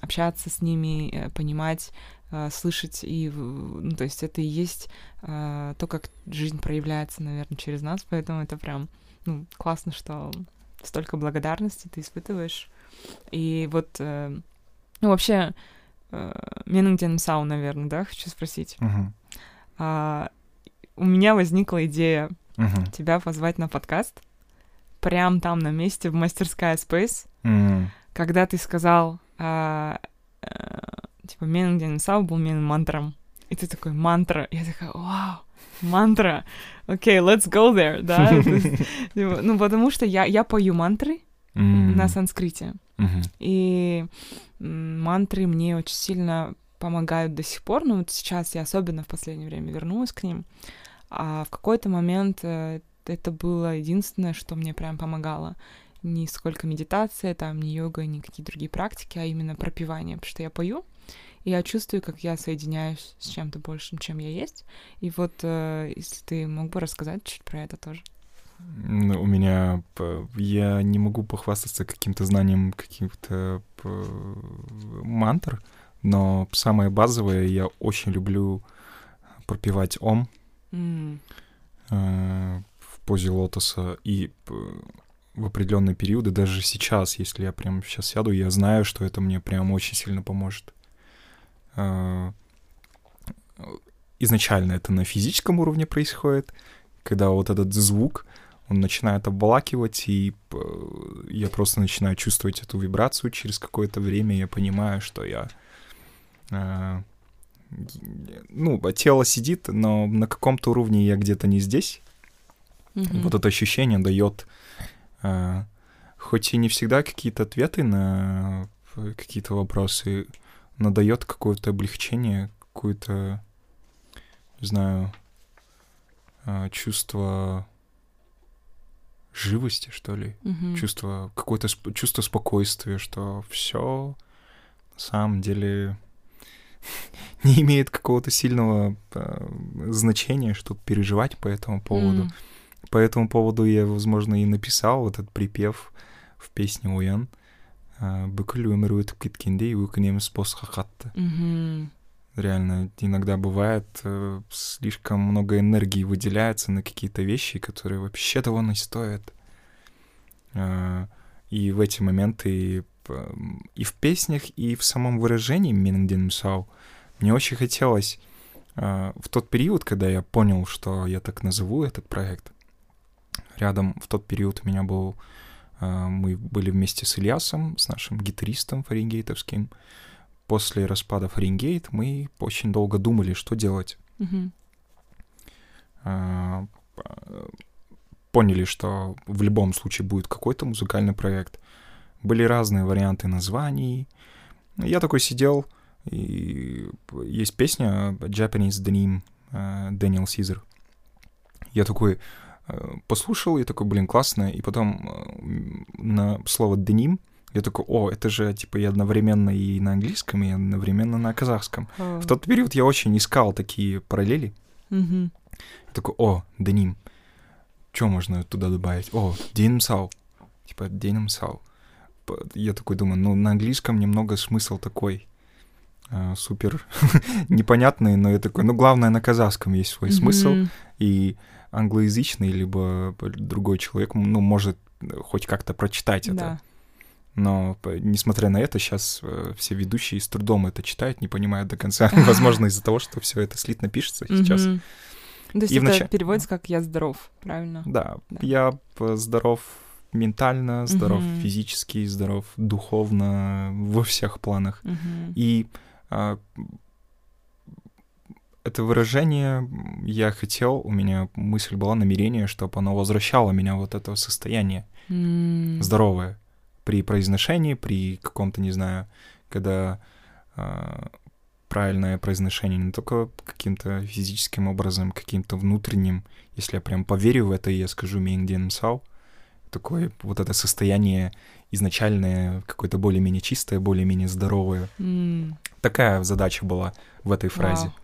общаться с ними, э, понимать, а, слышать и, ну, то есть это и есть а, то, как жизнь проявляется, наверное, через нас, поэтому это прям, ну, классно, что столько благодарности ты испытываешь. И вот, э, ну, вообще, Менгден Сау, наверное, да, хочу спросить. Мгм. А, у меня возникла идея Мгм. тебя позвать на подкаст прям там на месте в мастерская Space, М. когда ты сказал, а, э, типа, Менгден Сау был мен мантром. И ты такой, мантра. Я такая, вау, мантра. Окей, let's go there, да? Типа, Ну, потому что я, я пою мантры на санскрите. И мантры мне очень сильно помогают до сих пор. Ну, вот сейчас я особенно в последнее время вернулась к ним. А в какой-то момент э, это было единственное, что мне прям помогало. Не сколько медитация, там, не йога, ни какие другие практики, а именно пропивание. Потому что я пою, и я чувствую, как я соединяюсь с чем-то большим, чем я есть. И вот, э, если ты мог бы рассказать чуть про это тоже. Ну, У меня... Я не могу похвастаться каким-то знанием каких-то мантр, но самое базовое, я очень люблю пропивать ом э, в позе лотоса и в определенные периоды, даже сейчас, если я прям сейчас сяду, я знаю, что это мне прям очень сильно поможет. Э, Изначально это на физическом уровне происходит, когда вот этот звук, он начинает обволакивать, и п- я просто начинаю чувствовать эту вибрацию через какое-то время, я понимаю, что я... э, ну, тело сидит, но на каком-то уровне я где-то не здесь, мгм. вот это ощущение дает, э, хоть и не всегда какие-то ответы на э, какие-то вопросы, но дает какое-то облегчение, какое-то, не знаю, э, чувство живости, что ли, Мгм. чувство какое-то сп- чувство спокойствия, что все на самом деле не имеет какого-то сильного э, значения, чтобы переживать по этому поводу. М. По этому поводу я, возможно, и написал этот припев в песне Уян. Бүкіл өмір өтіп кеткендей өкінеміз босқа қатты. Мгм. Реально, иногда бывает, э, слишком много энергии выделяется на какие-то вещи, которые вообще того не стоят. Э, И в эти моменты э, и в песнях, и в самом выражении Мингден Мсау мне очень хотелось э, в тот период, когда я понял, что я так назову этот проект, рядом в тот период у меня был... э, Мы были вместе с Ильясом, с нашим гитаристом фаренгейтовским. После распада Фаренгейт мы очень долго думали, что делать. А, э, Поняли, что в любом случае будет какой-то музыкальный проект. Были разные варианты названий. Я такой сидел, и есть песня Japanese э, Дэниел Сизер. Я такой послушал, и такой, блин, классно. И потом э, на слово «деним» я такой, о, это же, типа, и одновременно и на английском, и одновременно на казахском. О. В тот период я очень искал такие параллели. Мгм. Я такой, о, деним. Что можно туда добавить? О, денимсау. Типа, денимсау. П- Я такой думаю, ну, на английском немного смысл такой а, супер непонятный, но я такой, ну, главное, на казахском есть свой смысл, Мгм. и англоязычный, либо другой человек, ну, может хоть как-то прочитать это. Да. Но, п- несмотря на это, сейчас все ведущие с трудом это читают, не понимают до конца. Возможно, из-за того, что все это слитно пишется сейчас. То есть это переводится как «я здоров», правильно? Да, я п- здоров ментально, здоров физически, здоров духовно, во всех планах. И а, это выражение я хотел, у меня мысль была, намерение, чтобы оно возвращало меня вот это состояние М. здоровое при произношении, при каком-то, не знаю, когда а, правильное произношение не только каким-то физическим образом, каким-то внутренним, если я прям поверю в это, и я скажу «Мингден Сау», такое вот это состояние изначальное, какое-то более-менее чистое, более-менее здоровое. М. Такая задача была в этой фразе. Вау.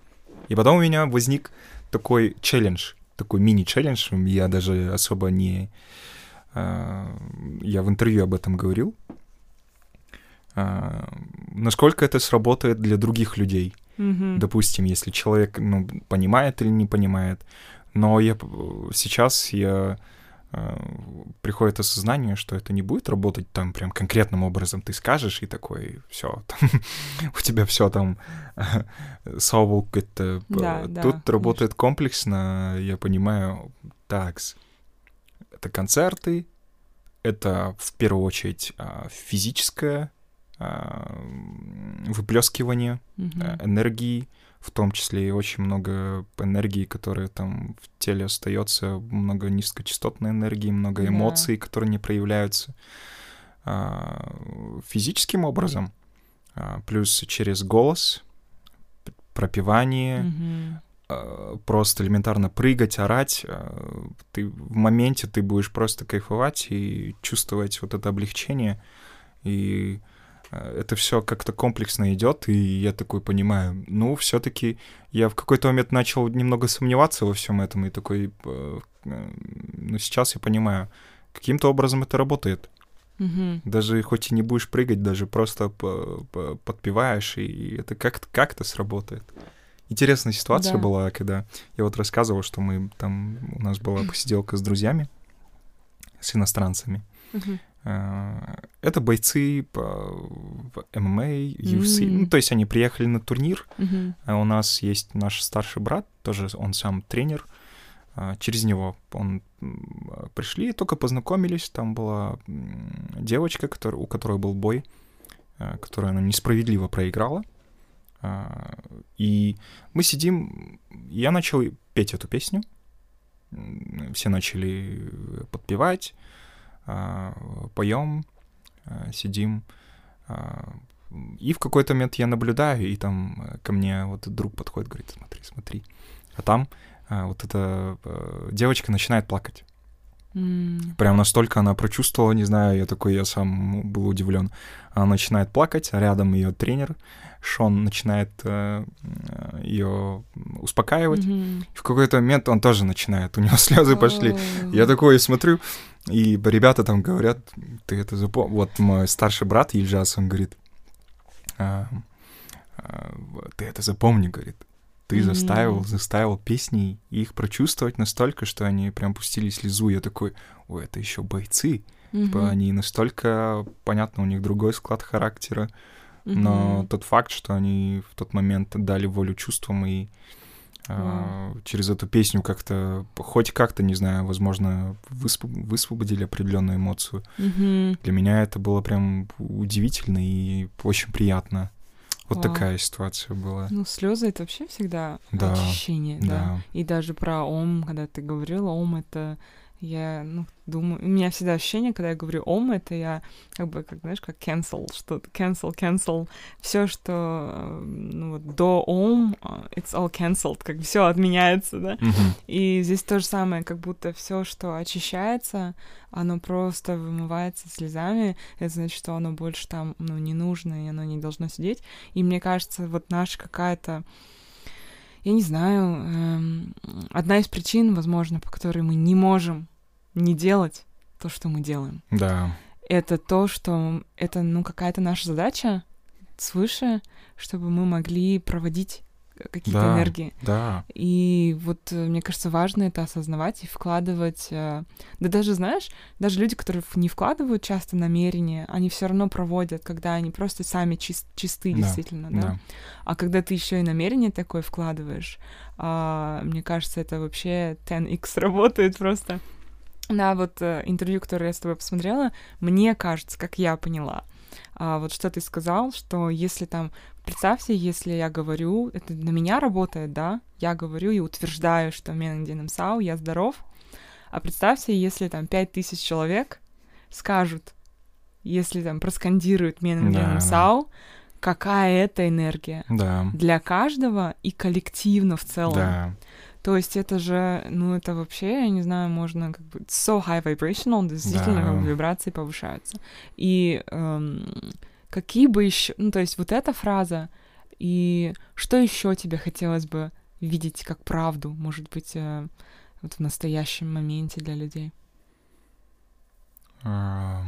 И потом у меня возник такой челлендж, такой мини-челлендж, я даже особо не... а, Я в интервью об этом говорил. А, Насколько это сработает для других людей. Мгм. Допустим, если человек ну, понимает или не понимает. Но я сейчас я приходит осознание, что это не будет работать там прям конкретным образом. Ты скажешь и такой, все, у тебя все там совок это. Да, Тут да, работает комплексно, я понимаю. Так, это концерты, это в первую очередь а, физическое а, выплескивание э, энергии, в том числе и очень много энергии, которая там в теле остается, много низкочастотной энергии, много Да. эмоций, которые не проявляются а, физическим образом, а, плюс через голос, п- пропевание, Мгм. а, просто элементарно прыгать, орать, ты в моменте ты будешь просто кайфовать и чувствовать вот это облегчение, и это все как-то комплексно идет, и я такой понимаю, ну, все-таки я в какой-то момент начал немного сомневаться во всем этом, и такой, э, э, ну, сейчас я понимаю, каким-то образом это работает. Мгм. Даже хоть и не будешь прыгать, даже просто по- по- подпеваешь, и это как-то как сработает. Интересная ситуация Да. была, когда я вот рассказывал, что мы там, у нас была посиделка с друзьями, с иностранцами. Мгм. Э, Это бойцы по ММА, UFC. М. Ну, то есть они приехали на турнир, а у нас есть наш старший брат, тоже он сам тренер. А, Через него он пришли, только познакомились. Там была девочка, у которой был бой, а, которую она несправедливо проиграла. И мы сидим, я начал петь эту песню. Все начали подпевать, поем, а, сидим. а, И в какой-то момент я наблюдаю, и там э, ко мне вот друг подходит, говорит, смотри, смотри. А там а, вот эта э, девочка начинает плакать. М. Прям настолько она прочувствовала, не знаю, я такой, я сам был удивлен. Она начинает плакать, а рядом ее тренер Шон начинает ее успокаивать. Мгм. В какой-то момент он тоже начинает, у него слезы пошли. О. Я такой смотрю, и ребята там говорят, ты это запомни. Вот мой старший брат Ильжас, он говорит, «А, а, ты это запомни, говорит. Ты заставил, заставил песни их прочувствовать настолько, что они прям пустили слезу. Я такой, ой, это еще бойцы. Типа, Мгм. они настолько, понятно, у них другой склад характера, но тот факт, что они в тот момент дали волю чувствам и а, через эту песню как-то, хоть как-то, не знаю, возможно, высвоб- высвободили определенную эмоцию. Мгм. Для меня это было прям удивительно и очень приятно. Вот Вау. такая ситуация была. Ну, слезы это вообще всегда Да, очищение, да. Да, И даже про ом, когда ты говорила, ом это я, ну, думаю, у меня всегда ощущение, когда я говорю ом, это я как бы, как знаешь, как cancel, что cancel, cancel, все, что э, ну, вот до ом, э, it's all cancelled, как все отменяется, да. Мгм. И здесь то же самое, как будто все, что очищается, оно просто вымывается слезами. Это значит, что оно больше там ну, не нужно, и оно не должно сидеть. И мне кажется, вот наша какая-то я не знаю, эм, одна из причин, возможно, по которой мы не можем не делать то, что мы делаем, да, это то, что это, ну, какая-то наша задача свыше, чтобы мы могли проводить какие-то Да. энергии. да, И вот, э, мне кажется, важно это осознавать и вкладывать. э, Да даже, знаешь, даже люди, которые не вкладывают часто намерения, они все равно проводят, когда они просто сами чис- чисты, Да, действительно, да? да. А когда ты еще и намерение такое вкладываешь, а, мне кажется, это вообще 10x работает просто. На вот э, интервью, которое я с тобой посмотрела, мне кажется, как я поняла, а, вот что ты сказал, что если там, представьте, если я говорю, это на меня работает, да, я говорю и утверждаю, что Менгдином Сау, я здоров, а представьте, если там 5000 человек скажут, если там проскандируют Менгдином Да. Сау, какая это энергия Да, для каждого и коллективно в целом. да, То есть это же, ну это вообще, я не знаю, можно как бы so high vibrational, действительно Да. как бы вибрации повышаются. И эм, какие бы еще, ну то есть вот эта фраза и что еще тебе хотелось бы видеть как правду, может быть, э, вот в настоящем моменте для людей? А,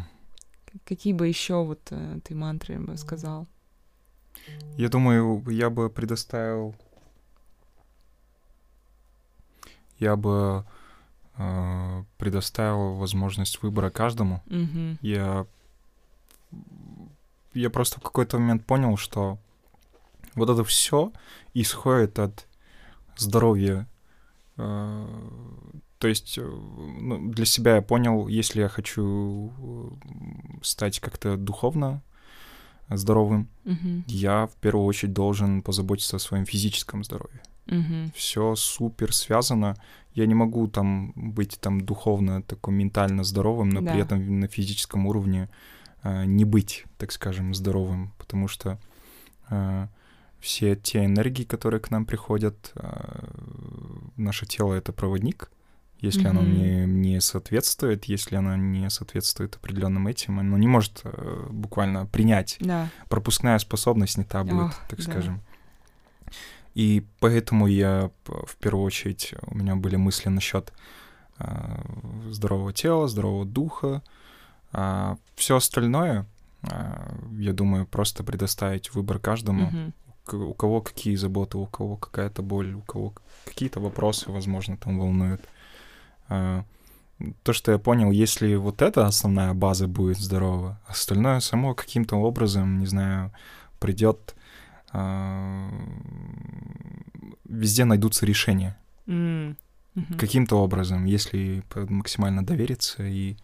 Какие бы еще вот э, ты мантры бы сказал? Я думаю, я бы предоставил... Я бы э, предоставил возможность выбора каждому. Мгм. Я, я просто в какой-то момент понял, что вот это все исходит от здоровья. Э, То есть э, ну, для себя я понял, если я хочу э, стать как-то духовно здоровым, Мгм. я в первую очередь должен позаботиться о своем физическом здоровье. Мгм. Все супер связано. Я не могу там быть там духовно, такой ментально здоровым, но Да. при этом на физическом уровне э, не быть, так скажем, здоровым, потому что э, все те энергии, которые к нам приходят, э, наше тело это проводник. Если оно Мгм. не, не соответствует, если оно не соответствует определенным этим, оно не может э, буквально принять Да. пропускная способность не та будет, Ох, так да. скажем. И поэтому я в первую очередь у меня были мысли насчет а, здорового тела, здорового духа. А все остальное, а, я думаю, просто предоставить выбор каждому. К- У кого какие заботы, у кого какая-то боль, у кого какие-то вопросы, возможно, там волнуют. То, что я понял, если вот эта основная база будет здорова, остальное само каким-то образом, не знаю, придет, везде найдутся решения. М. Мгм. Каким-то образом, если максимально довериться и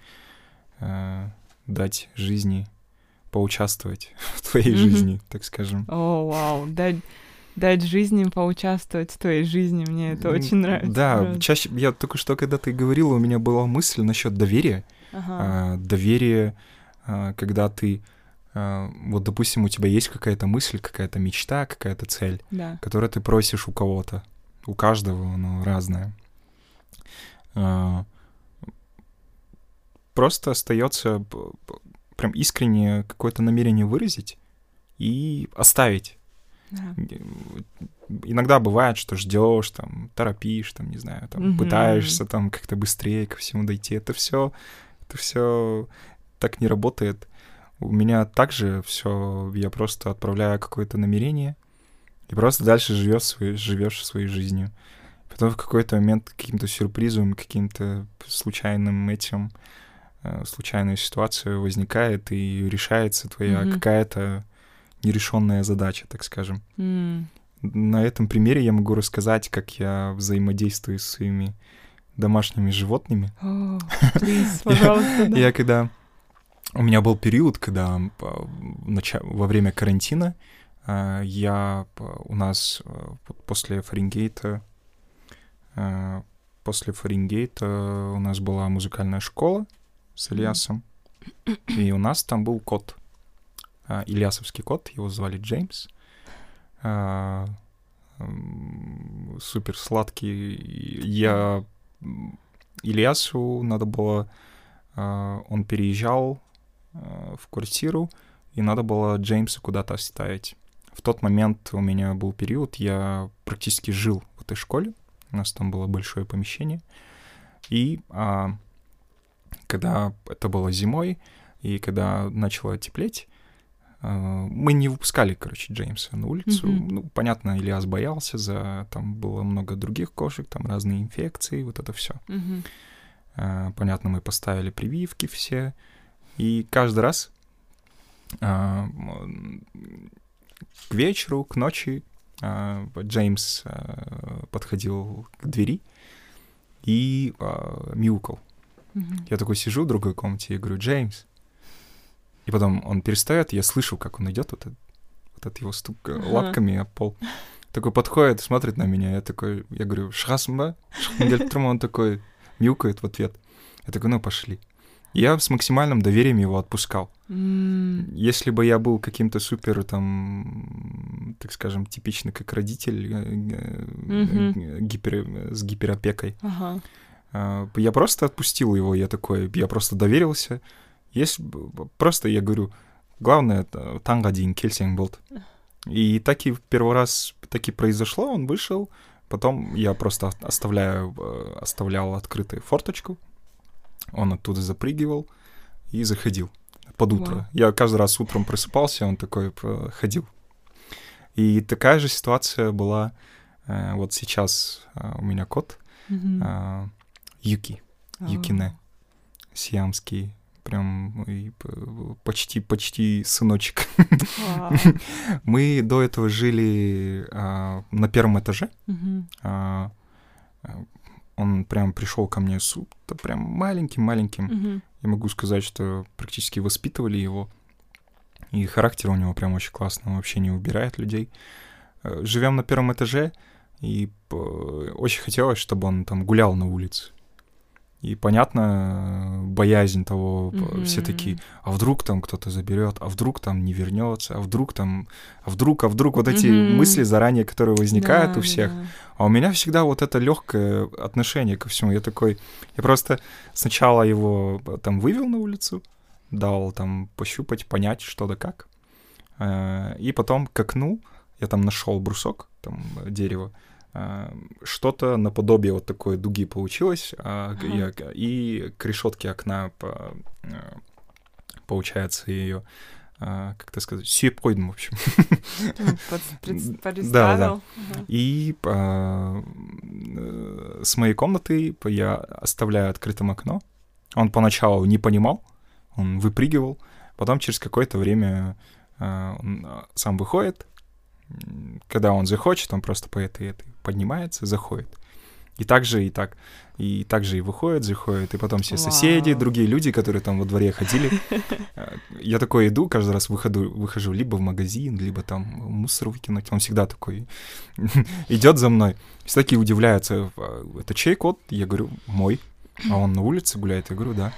а, дать жизни поучаствовать в твоей Мгм. жизни, так скажем. О, вау, дать, дать жизни поучаствовать в твоей жизни, мне это очень нравится. Да, правда. чаще я только что, когда ты говорила, у меня была мысль насчет доверия. Ага. А, доверие, а, когда ты, вот, допустим, у тебя есть какая-то мысль, какая-то мечта, какая-то цель, Да. которую ты просишь у кого-то. У каждого оно разное. А, Просто остается прям искренне какое-то намерение выразить и оставить. да. Иногда бывает, что ждешь, там, торопишь, там, не знаю, там, Мгм. пытаешься там как-то быстрее ко всему дойти. Это все, это все так не работает. У меня также все, я просто отправляю какое-то намерение и просто дальше живешь своей, живешь своей жизнью. Потом в какой-то момент каким-то сюрпризом, каким-то случайным этим, э, случайная ситуация возникает и решается твоя Мгм. какая-то нерешенная задача, так скажем. М. На этом примере я могу рассказать, как я взаимодействую с своими домашними животными. О, please, пожалуйста, да. Я когда... У меня был период, когда нача- во время карантина а, я... по- У нас а, после Фаренгейта... а, После Фаренгейта у нас была музыкальная школа с Ильясом, и у нас там был кот. а, Ильясовский кот, его звали Джеймс. А, Супер сладкий. Я... Ильясу надо было... а, Он переезжал а, в квартиру, и надо было Джеймса куда-то оставить. В тот момент у меня был период, я практически жил в этой школе. У нас там было большое помещение. И а, когда это было зимой, и когда начало теплеть, а, мы не выпускали, короче, Джеймса на улицу. Мгм. Ну, понятно, Ильяс боялся за... Там было много других кошек, там разные инфекции, вот это все. Мгм. А, Понятно, мы поставили прививки все. И каждый раз а, к вечеру, к ночи а, Джеймс а, подходил к двери и а, мяукал. Мгм. Я такой сижу в другой комнате и говорю, Джеймс. И потом он перестает, я слышу, как он идет, вот, этот- вот этот его стук Ага. лапками о пол. Такой подходит, смотрит на меня, я такой, я говорю, шхасмба? Он такой мяукает в ответ. Я такой, ну пошли. Я с максимальным доверием его отпускал. М. Если бы я был каким-то супер, там, так скажем, типичный как родитель, э, э, Мгм. гипер, с гиперопекой, а, Я просто отпустил его, я такой, я просто доверился. Б- просто, я говорю, главное, это танго один, кельсинг болт. И так и в первый раз так и произошло, он вышел, потом я просто оставляю, э, оставлял открытую форточку, он оттуда запрыгивал и заходил под утро. Вау. Я каждый раз утром просыпался, он такой э, ходил. И такая же ситуация была э, вот сейчас э, у меня кот, а, Юки, Юкине, сиамский, прям и почти почти сыночек. Мы до этого жили а, на первом этаже. А, он прям пришел ко мне с прям маленьким маленьким. Я могу сказать, что практически воспитывали его. И характер у него прям очень классный, он вообще не убирает людей. Э, Живем на первом этаже, и очень хотелось, чтобы он там гулял на улице. И понятно, боязнь того, mm-hmm. все такие, а вдруг там кто-то заберет, а вдруг там не вернется, а вдруг там, а вдруг, а вдруг вот эти mm-hmm. мысли заранее, которые возникают да, у всех. Да. А у меня всегда вот это легкое отношение ко всему. Я такой, я просто сначала его там вывел на улицу, дал там пощупать, понять, что да как. Э, и потом к окну я там нашел брусок, там дерево, Э, что-то наподобие вот такой дуги получилось, а, ага. и, к решетке окна по, э, получается ее а, как это сказать, сюепройдом, в общем. Да, да. И а, с моей комнаты я оставляю открытым окно. Он поначалу не понимал, он выпрыгивал, потом через какое-то время он сам выходит, когда он захочет, он просто по этой, этой поднимается, заходит. И так же, и так. И так же и выходит, заходит. И потом все соседи, Вау. другие люди, которые там во дворе ходили. Э, я такой иду, каждый раз выходу, выхожу либо в магазин, либо там мусор выкинуть. Он всегда такой идет за мной. Все такие удивляются. «А, это чей кот? Я говорю, мой. А он на улице гуляет? Я говорю, да.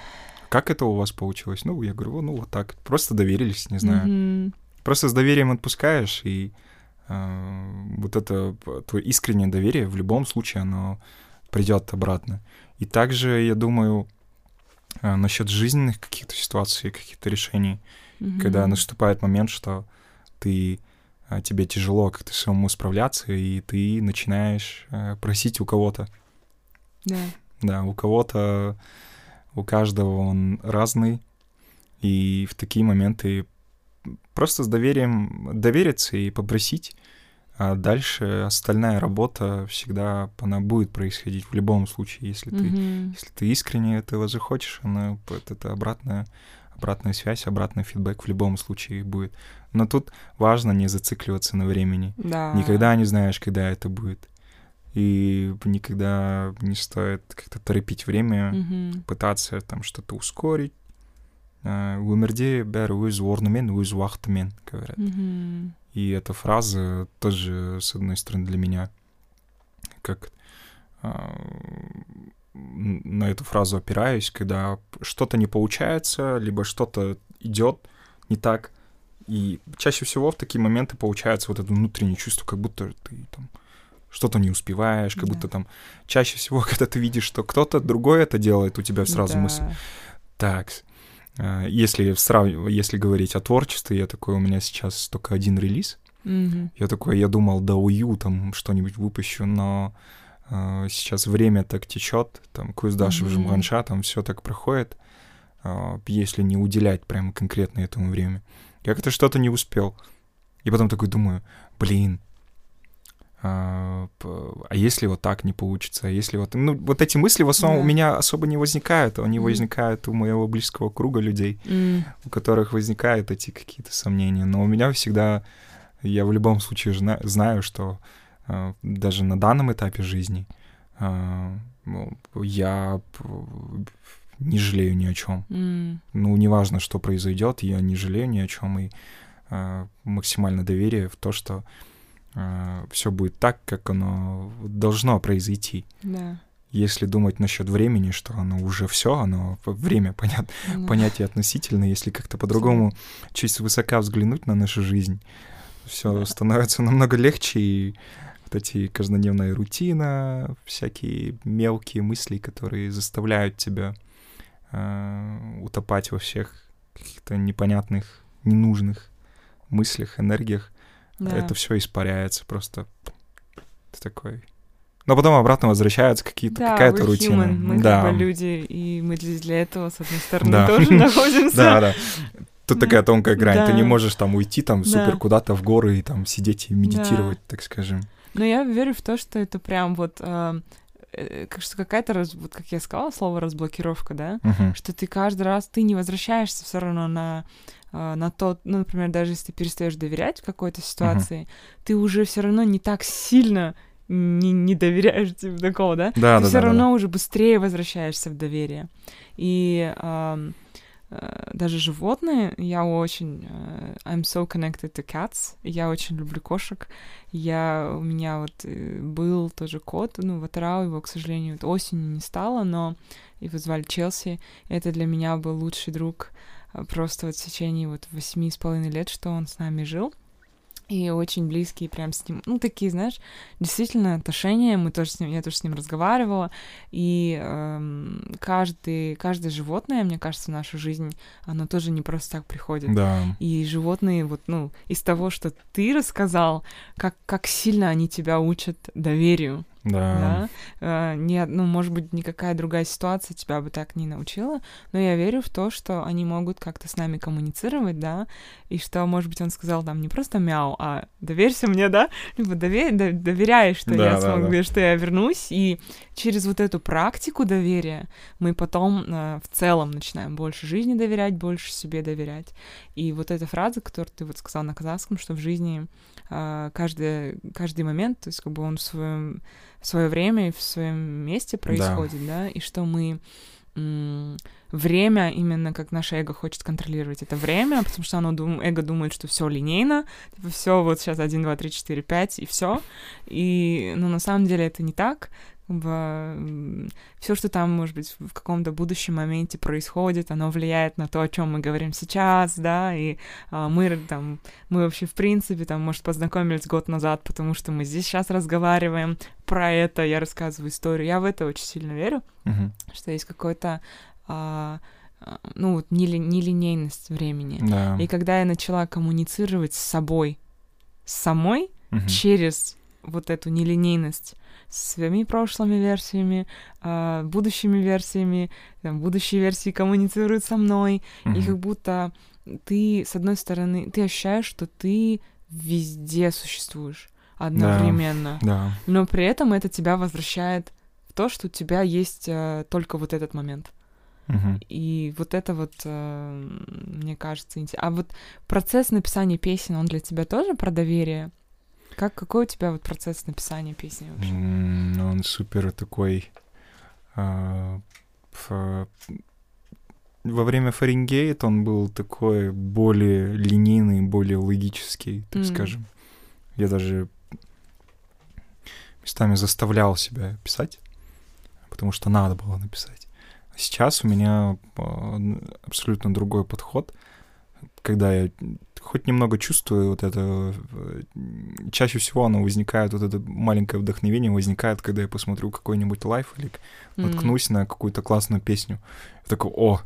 Как это у вас получилось? Ну, я говорю, ну, вот так. Просто доверились, не знаю. Просто с доверием отпускаешь, и Э, вот это твое искреннее доверие в любом случае оно придет обратно. И также, я думаю, э, насчет жизненных каких-то ситуаций, каких-то решений, mm-hmm. когда наступает момент, что ты э, тебе тяжело как-то самому справляться, и ты начинаешь просить у кого-то. Да. Да, у кого-то, у каждого он разный, и в такие моменты просто с доверием довериться и попросить, а дальше остальная работа всегда она будет происходить в любом случае, если ты, mm-hmm. если ты искренне этого захочешь, она это обратная обратная связь, обратный фидбэк в любом случае будет. Но тут важно не зацикливаться на времени. Да. Никогда не знаешь, когда это будет. И никогда не стоит как-то торопить время, mm-hmm. пытаться там что-то ускорить, өмірде бәрі өз орнымен өз уақытымен говорят mm-hmm. и эта фраза тоже с одной стороны для меня как а, на эту фразу опираюсь когда что-то не получается либо что-то идет не так и чаще всего в такие моменты получается вот это внутреннее чувство как будто ты там что-то не успеваешь, как да. будто там чаще всего, когда ты видишь, что кто-то другой это делает, у тебя сразу да. мысль, так, Э, если, срав... если говорить о творчестве, я такой, у меня сейчас только один релиз. Mm-hmm. Я такой, я думал, да ую, там что-нибудь выпущу, но э, сейчас время так течет, там Куиздаш mm-hmm. Жмганша, там все так проходит, э, если не уделять прямо конкретно этому время. Я как-то что-то не успел. И потом такой думаю, блин, а, а если вот так не получится, а если вот... Ну, вот эти мысли в основном да. у меня особо не возникают, они mm. возникают у моего близкого круга людей, mm. у которых возникают эти какие-то сомнения. Но у меня всегда... Я в любом случае знаю, что э, даже на данном этапе жизни э, я не жалею ни о чем. Mm. Ну, неважно, что произойдет, я не жалею ни о чем и э, максимально доверие в то, что э, все будет так, как оно должно произойти. Да. Если думать насчет времени, что оно уже все, оно время понят, да. понятие относительно, если как-то по-другому чуть высока взглянуть на нашу жизнь, все да. становится намного легче и вот эти каждодневная рутина, всякие мелкие мысли, которые заставляют тебя э, утопать во всех каких-то непонятных, ненужных мыслях, энергиях, да. это все испаряется просто. Ты такой. Но потом обратно возвращаются какие-то да, какая-то рутина. Human. Мы да. как бы люди, и мы для этого, с одной стороны, да. тоже находимся. Да, да. Тут такая тонкая грань. Ты не можешь там уйти там супер куда-то в горы и там сидеть и медитировать, так скажем. Но я верю в то, что это прям вот э, э, как что какая-то, раз, вот как я сказала, слово разблокировка, да, Мгм. что ты каждый раз, ты не возвращаешься все равно на а, на тот, ну, например, даже если ты перестаешь доверять какой-то ситуации, ты уже все равно не так сильно не, не доверяешь типа такого, да? Да, ты да, все да, да. равно уже быстрее возвращаешься в доверие. И ам, э, даже животные, я очень... э, I'm so connected to cats. Я очень люблю кошек. Я, у меня вот э, был тоже кот, ну, Ватрау, его, к сожалению, вот осенью не стало, но его звали Челси. Это для меня был лучший друг э, просто вот в течение вот восьми с половиной лет, что он с нами жил. И очень близкие прям с ним, ну, такие, знаешь, действительно отношения, мы тоже с ним, я тоже с ним разговаривала, и эм, каждый, каждое животное, мне кажется, в нашу жизнь, оно тоже не просто так приходит. Да. И животные, вот, ну, из того, что ты рассказал, как, как сильно они тебя учат доверию, Да. да, Э, не, ну, может быть, никакая другая ситуация тебя бы так не научила, но я верю в то, что они могут как-то с нами коммуницировать, да, и что, может быть, он сказал там не просто мяу, а доверься мне, да, либо доверь, до- доверяй, что Да, я да, смогу, да. что я вернусь, и через вот эту практику доверия мы потом э, в целом начинаем больше жизни доверять, больше себе доверять. И вот эта фраза, которую ты вот сказал на казахском, что в жизни э, каждый, каждый момент, то есть как бы он в своем в свое время и в своем месте происходит, да, и что мы время именно как наше эго хочет контролировать это время, потому что оно дум, эго думает, что все линейно, типа все вот сейчас 1, 2, 3, 4, 5 и все. И, ну, на самом деле это не так. Все, что там, может быть, в каком-то будущем моменте происходит, оно влияет на то, о чем мы говорим сейчас, да, и а, мы там, мы вообще, в принципе, там, может, познакомились год назад, потому что мы здесь сейчас разговариваем про это, я рассказываю историю. Я в это очень сильно верю Мгм. что есть какой-то, а, а, ну, вот нели- нелинейность времени. Да. И когда я начала коммуницировать с собой, с самой, Мгм. через вот эту нелинейность с своими прошлыми версиями, а, будущими версиями, там, будущие версии коммуницируют со мной, и Мгм. как будто ты, с одной стороны, ты ощущаешь, что ты везде существуешь одновременно Да. но при этом это тебя возвращает в то, что у тебя есть э, только вот этот момент. Мгм. И вот это вот, э, мне кажется, интересно. А вот процесс написания песен, он для тебя тоже про доверие? Как, какой у тебя вот процесс написания песни вообще? Ну, Он супер такой... а, ф- Во время Фаренгейт он был такой более линейный, более логический, так М. скажем. Я даже местами заставлял себя писать, потому что надо было написать. А сейчас у меня а, абсолютно другой подход, когда я хоть немного чувствую вот это, э, чаще всего оно возникает, вот это маленькое вдохновение возникает, когда я посмотрю какой-нибудь лайф или наткнусь на какую-то классную песню. Я такой, о!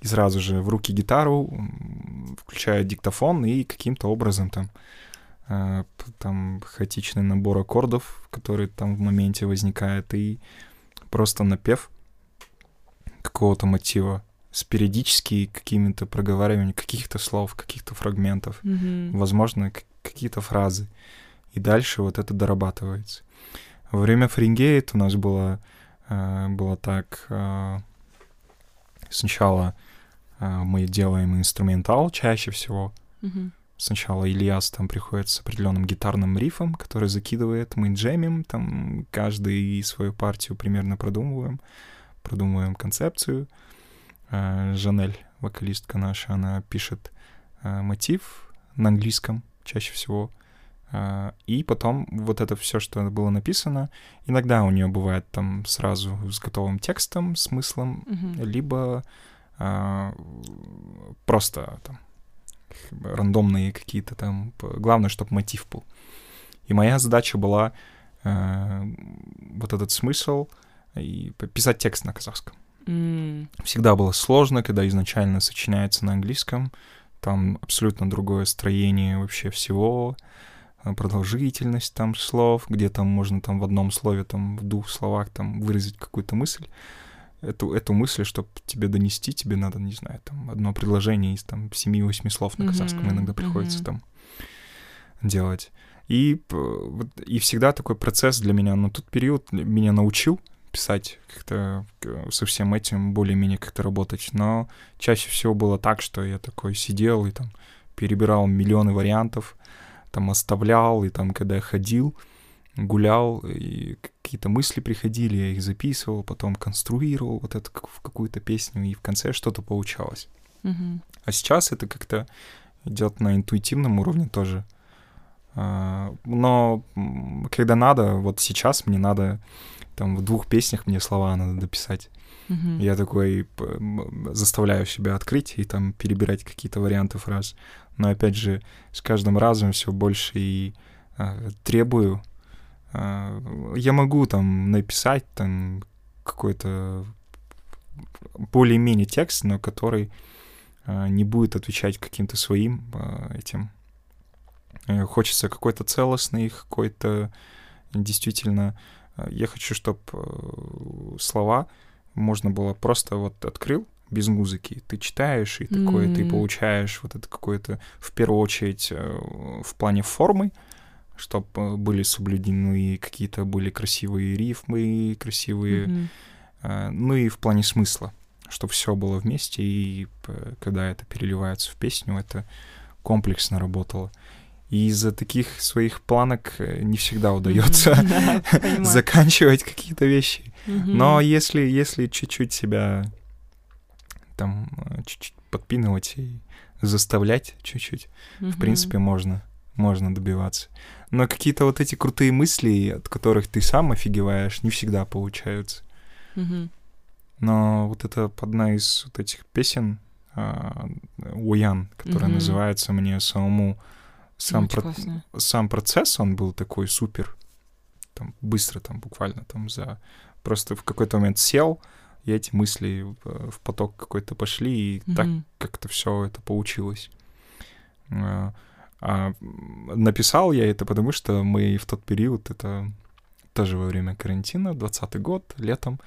И сразу же в руки гитару, м, включаю диктофон и каким-то образом там э, там хаотичный набор аккордов, который там в моменте возникает, и просто напев какого-то мотива с периодически какими-то проговариваниями каких-то слов, каких-то фрагментов, Мгм. возможно, какие-то фразы. И дальше вот это дорабатывается. Во время Фаренгейт у нас было, э, было так... э, сначала э, мы делаем инструментал чаще всего. Мгм. Сначала Ильяс там приходит с определенным гитарным рифом, который закидывает, мы джемим, там каждый свою партию примерно продумываем, продумываем концепцию. Жанель, вокалистка наша, она пишет э, мотив на английском чаще всего. Э, И потом вот это все, что было написано, иногда у нее бывает там сразу с готовым текстом, смыслом, Мгм. либо а, просто там рандомные какие-то там. Главное, чтобы мотив был. И моя задача была э, вот этот смысл и писать текст на казахском. Всегда было сложно, когда изначально сочиняется на английском. Там абсолютно другое строение вообще всего, э, продолжительность там слов, где там можно там в одном слове, там в двух словах там выразить какую-то мысль. Эту, эту мысль, чтобы тебе донести, тебе надо, не знаю, там одно предложение из там 7-8 слов на казахском Мгм, иногда приходится мгм. там делать. И, и всегда такой процесс для меня, но тот период меня научил писать как-то со всем этим более-менее как-то работать. Но чаще всего было так, что я такой сидел и там перебирал миллионы вариантов, там оставлял, и там, когда я ходил, гулял, и какие-то мысли приходили, я их записывал, потом конструировал вот это в какую-то песню, и в конце что-то получалось. Mm-hmm. А сейчас это как-то идет на интуитивном уровне тоже. А, но когда надо, вот сейчас мне надо, там в двух песнях мне слова надо дописать. Mm-hmm. Я такой заставляю себя открыть и там перебирать какие-то варианты фраз. Но опять же, с каждым разом все больше и э, требую. Э, я могу там написать там какой-то более-менее текст, но который э, не будет отвечать каким-то своим э, этим. Э, хочется какой-то целостный, какой-то действительно... Я хочу, чтобы слова можно было просто вот открыл без музыки. Ты читаешь, и такое, mm-hmm. ты получаешь вот это какое-то, в первую очередь, э, в плане формы, чтобы были соблюдены какие-то были красивые рифмы, красивые, mm-hmm. ну и в плане смысла, чтобы все было вместе, и когда это переливается в песню, это комплексно работало. И из-за таких своих планок э, не всегда удается mm-hmm. заканчивать какие-то вещи. Mm-hmm. Но если, если чуть-чуть себя там э, чуть-чуть подпинывать и заставлять чуть-чуть, mm-hmm. в принципе, можно, можно добиваться. Но какие-то вот эти крутые мысли, от которых ты сам офигеваешь, не всегда получаются. Mm-hmm. Но вот это одна из вот этих песен uh, Уян, которая mm-hmm. называется мне самому сам, про... сам процесс, он был такой супер, там быстро, там буквально там за просто в какой-то момент сел, и эти мысли в поток какой-то пошли, и mm-hmm. так как-то все это получилось. А, а написал я это потому, что мы в тот период, это тоже во время карантина, 20 год, летом,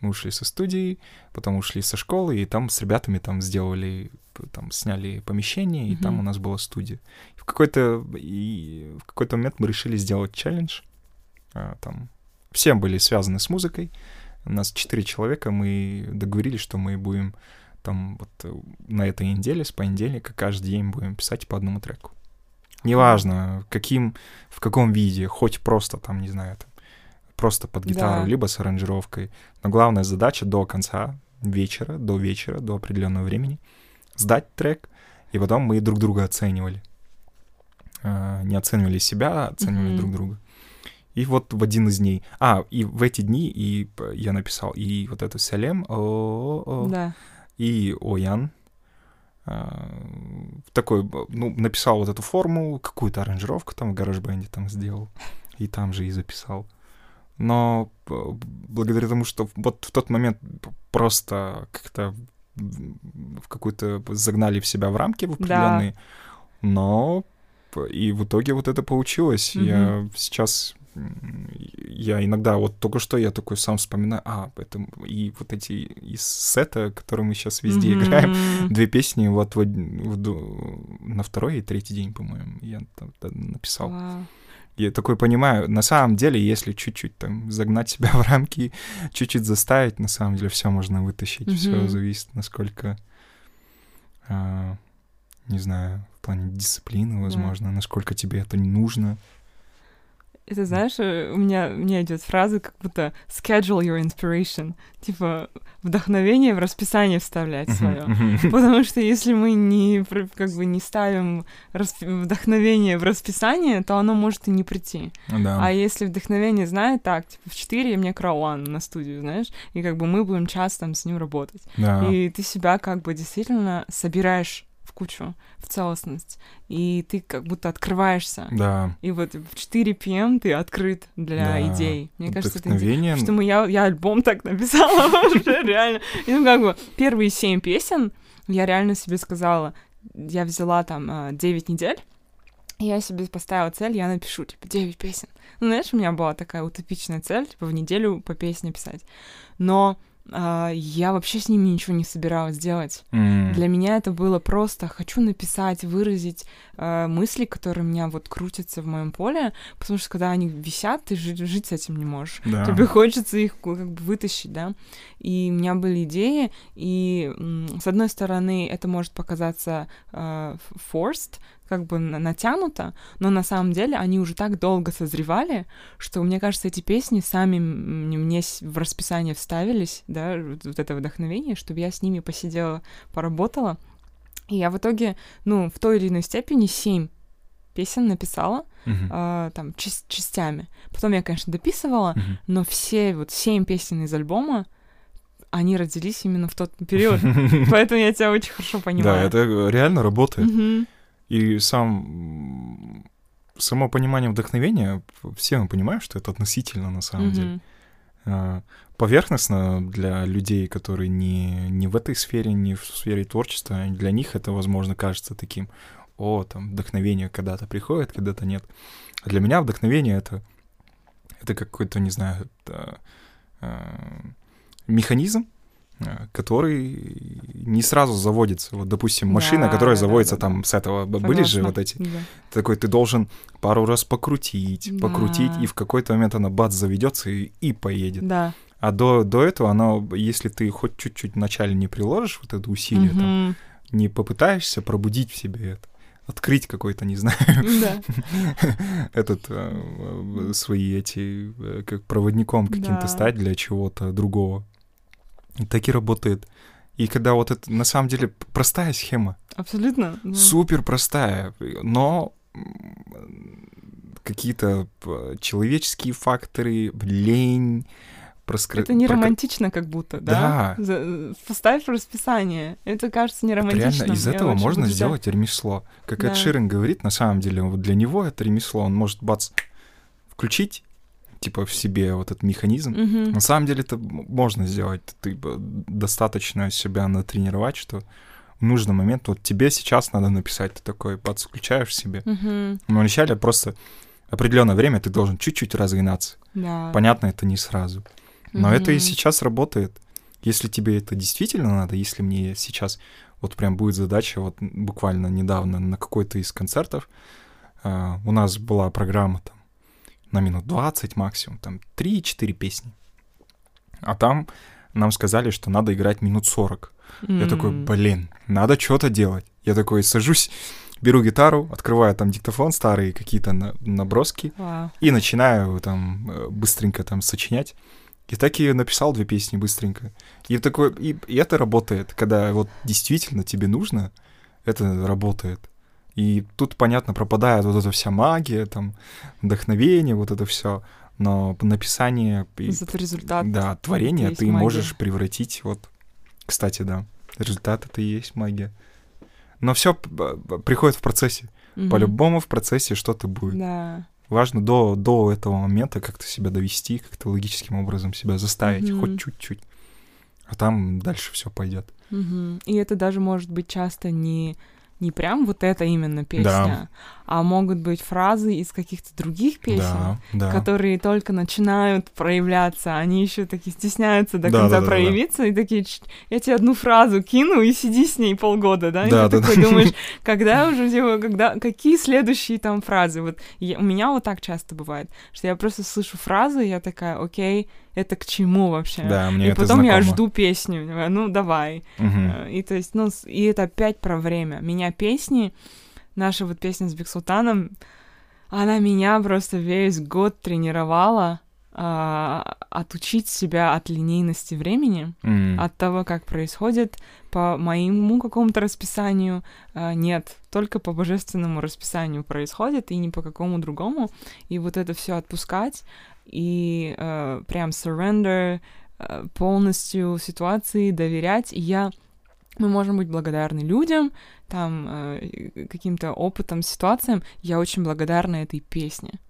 мы ушли со студии, потом ушли со школы, и там с ребятами там сделали, там сняли помещение, и mm-hmm. там у нас была студия. И в какой-то и в какой-то момент мы решили сделать челлендж, а, там все были связаны с музыкой. У нас четыре человека, мы договорились, что мы будем там вот э, на этой неделе, с понедельника, каждый день будем писать по одному треку. Неважно, каким, в каком виде, хоть просто там, не знаю, там, просто под гитару, да. либо с аранжировкой. Но главная задача до конца вечера, до вечера, до определенного времени сдать трек, и потом мы друг друга оценивали. А, не оценивали себя, а оценивали mm-hmm. друг друга. И вот в один из дней... А, и в эти дни и я написал и вот эту Салем, да. и Оян. А, такой, ну, написал вот эту форму, какую-то аранжировку там в гараж-бенде там сделал. И там же и записал. Но благодаря тому, что вот в тот момент просто как-то в какую-то загнали в себя в рамки в определенные, да. но и в итоге вот это получилось. Mm-hmm. Я сейчас я иногда вот только что я такой сам вспоминаю, а, это и вот эти из сета, которые мы сейчас везде mm-hmm. играем, две песни вот в, в, на второй и третий день, по-моему, я там написал. Wow. Я такой понимаю, на самом деле, если чуть-чуть там загнать себя в рамки, чуть-чуть заставить, на самом деле все можно вытащить, mm-hmm. все зависит, насколько, а, не знаю, в плане дисциплины, возможно, yeah. насколько тебе это не нужно. Это знаешь, э, у меня, у меня идет фраза, как будто schedule your inspiration. Типа вдохновение в расписание вставлять свое. Потому что если мы не, как бы не ставим вдохновение в расписание, то оно может и не прийти. Да. А если вдохновение знает, так, типа в 4 мне крауан на студию, знаешь, и как бы мы будем час там с ним работать. Да. И ты себя как бы действительно собираешь кучу, в целостность. И ты как будто открываешься. Да. И вот в 4 пм ты открыт для да. идей. Мне кажется, это что мы, я, я альбом так написала уже реально. И ну как бы первые 7 песен я реально себе сказала, я взяла там 9 а, недель, и я себе поставила цель, я напишу, типа, 9 песен. Ну, знаешь, у меня была такая утопичная цель, типа, в неделю по песне писать. Но а, я вообще с ними ничего не собиралась делать. М. Для меня это было просто хочу написать, выразить э, мысли, которые у меня вот крутятся в моем поле, потому что когда они висят, ты жи- жить с этим не можешь. Да. Тебе хочется их как бы вытащить, да. И у меня были идеи, и с одной стороны это может показаться f- forced, как бы на- натянуто, но на самом деле они уже так долго созревали, что мне кажется, эти песни сами мне в расписание вставились, да, вот это вдохновение, чтобы я с ними посидела, поработала. И я в итоге, ну, в той или иной степени семь песен написала, Мгм. а, там, часть- частями. Потом я, конечно, дописывала, Мгм. но все вот семь песен из альбома, они родились именно в тот период. Поэтому я тебя очень хорошо Да, понимаю. это реально работает. И сам само понимание вдохновения, все мы понимаем, что это относительно на самом деле. Мгм. А, Поверхностно для людей, которые не, не в этой сфере, не в сфере творчества, для них это, возможно, кажется таким, о, там, вдохновение когда-то приходит, когда-то нет. А для меня вдохновение — это, это какой-то, не знаю, это, а, механизм, который не сразу заводится. Вот, допустим, машина, Да, которая да, заводится да, да. там с этого. Б- Были же вот эти Да. такой ты должен пару раз покрутить, покрутить, Да. и в какой-то момент она бац заведется и, и поедет. Да. А до, до этого она, если ты хоть чуть-чуть вначале не приложишь вот это усилие, там, Мгм. не попытаешься пробудить в себе это, открыть какой-то, не знаю, Да. этот э, э, свои эти э, как проводником каким-то Да. стать для чего-то другого. Так и работает. И когда вот это на самом деле простая схема, Абсолютно. да. супер простая, но какие-то человеческие факторы, лень, проскра... Это не романтично, как будто, да? Да. За- Поставь расписание. Это кажется не Вот романтично. Реально, из этого можно сделать ремесло. Как Да. Эд Ширен говорит, на самом деле, вот для него это ремесло. Он может, бац, включить, типа, в себе вот этот механизм. На самом деле это можно сделать. Ты достаточно себя натренировать, что в нужный момент, вот тебе сейчас надо написать, ты такой, в себе. Но вначале просто определенное время ты должен чуть-чуть разогнаться. Да. Понятно, это не сразу. Но это и сейчас работает. Если тебе это действительно надо, если мне сейчас вот прям будет задача, вот буквально недавно на какой-то из концертов а, у нас была программа там на минут 20 максимум, там 3-4 песни. А там нам сказали, что надо играть минут 40. Я такой, блин, надо что-то делать. Я такой сажусь, беру гитару, открываю там диктофон старый, какие-то на- наброски, Вау. и начинаю там э, быстренько там сочинять. И так и написал две песни быстренько. И такой, и, и это работает, когда вот действительно тебе нужно, это работает. И тут, понятно, пропадает вот эта вся магия, там, вдохновение, вот это все. Но написание, Зато результат. да, творение ты магия. можешь превратить вот... Кстати, да, результат это и есть магия. Но все приходит в процессе. Мгм. По-любому в процессе что-то будет. Да. Важно до, до этого момента как-то себя довести, как-то логическим образом себя заставить, Мгм. хоть чуть-чуть. А там дальше все пойдет. Мгм. И это даже может быть часто не, не прям вот эта именно песня, а могут быть фразы из каких-то других песен, Да, да. которые только начинают проявляться, они еще такие стесняются до Да, конца да, да, да. проявиться, и такие, «Ч- я тебе одну фразу кину и сиди с ней полгода, да? И Да, ты да, такой да. думаешь, когда уже, типа, когда, какие следующие там фразы? Вот я- у меня вот так часто бывает, что я просто слышу фразу, и я такая, окей, это к чему вообще? Да, мне и это потом я знакомо. жду песню, ну давай. Э, И то есть, ну, и это опять про время. Меня песни, наша вот песня с Бексултаном, она меня просто весь год тренировала а, отучить себя от линейности времени, М. от того, как происходит по моему какому-то расписанию. А, нет, только по божественному расписанию происходит, и не по какому другому. И вот это все отпускать, и э, прям surrender э, полностью ситуации, доверять. И я... Мы можем быть благодарны людям, там, э, каким-то опытом, ситуациям. Я очень благодарна этой песне.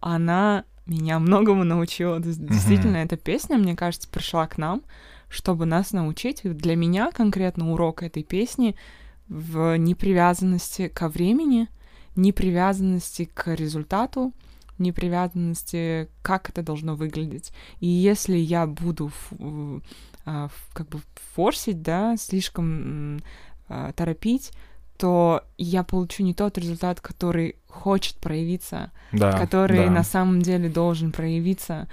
Она меня многому научила. Действительно, эта песня, мне кажется, пришла к нам, чтобы нас научить. Для меня конкретно урок этой песни в непривязанности ко времени, непривязанности к результату, непривязанности, как это должно выглядеть. И если я буду а, как бы форсить, да, слишком а, торопить, то я получу не тот результат, который хочет проявиться, да, который да. на самом деле должен проявиться.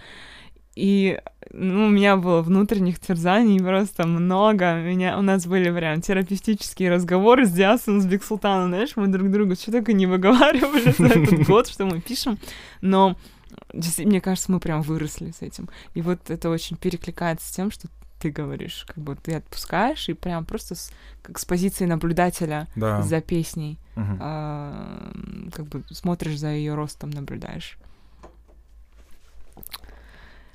И ну, у меня было внутренних терзаний просто много. У, меня, у нас были прям терапевтические разговоры с Диасом, с Бексултаном, знаешь, мы друг другу что только не выговаривали за этот год, что мы пишем. Но мне кажется, мы прям выросли с этим. И вот это очень перекликается с тем, что ты говоришь, как бы ты отпускаешь и прям просто с, как с позиции наблюдателя да. за песней, Мгм. а, как бы смотришь за ее ростом, наблюдаешь.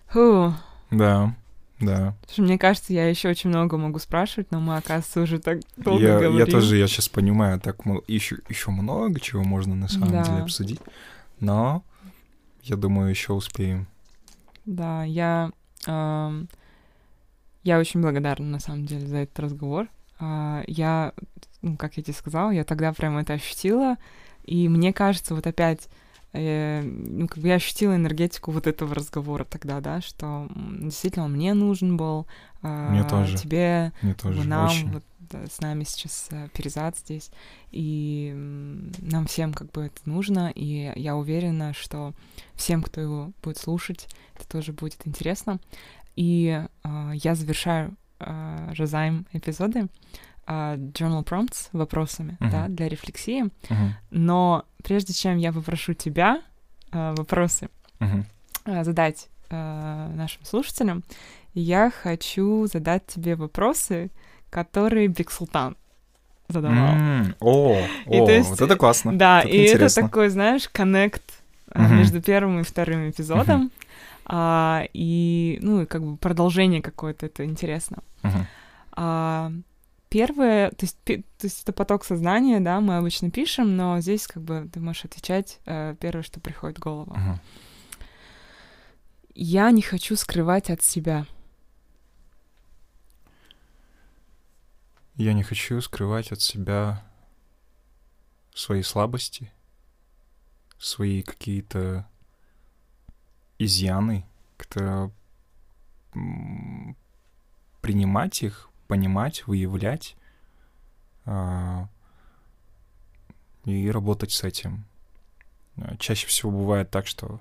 Фу. Да, да. Что мне кажется, я еще очень много могу спрашивать, но мы, оказывается, уже так долго Я, говорим. я тоже, я сейчас понимаю, так еще, еще много чего можно на самом Да. деле обсудить. Но я думаю, еще успеем. Да, я, ам, я очень благодарна, на самом деле, за этот разговор. А, я, ну, как я тебе сказала, я тогда прям это ощутила, и мне кажется, вот опять, э, ну, как бы я ощутила энергетику вот этого разговора тогда, да, что действительно он мне нужен был, а, Мне тоже. тебе, Мне тоже нам, очень. вот да, с нами сейчас э, Перезад здесь, и нам всем как бы это нужно, и я уверена, что всем, кто его будет слушать, это тоже будет интересно. И э, я завершаю э, Розайм эпизоды э, journal prompts вопросами, Мгм. да, для рефлексии. Мгм, Но прежде чем я попрошу тебя э, вопросы мгм. э, задать э, нашим слушателям, я хочу задать тебе вопросы, которые Бексултан задавал. М, О, И о, есть, вот это классно. Да, Это и это интересно. такой, знаешь, коннект а, Мгм. между первым и вторым эпизодом. А, и, ну, и как бы продолжение какое-то, это интересно. Мгм. А, первое, то есть, пе- то есть это поток сознания, да, мы обычно пишем, но здесь как бы ты можешь отвечать э, первое, что приходит в голову. Мгм. Я не хочу скрывать от себя. Я не хочу скрывать от себя свои слабости, свои какие-то изъяны, как-то принимать их, понимать, выявлять а, и работать с этим. А, Чаще всего бывает так, что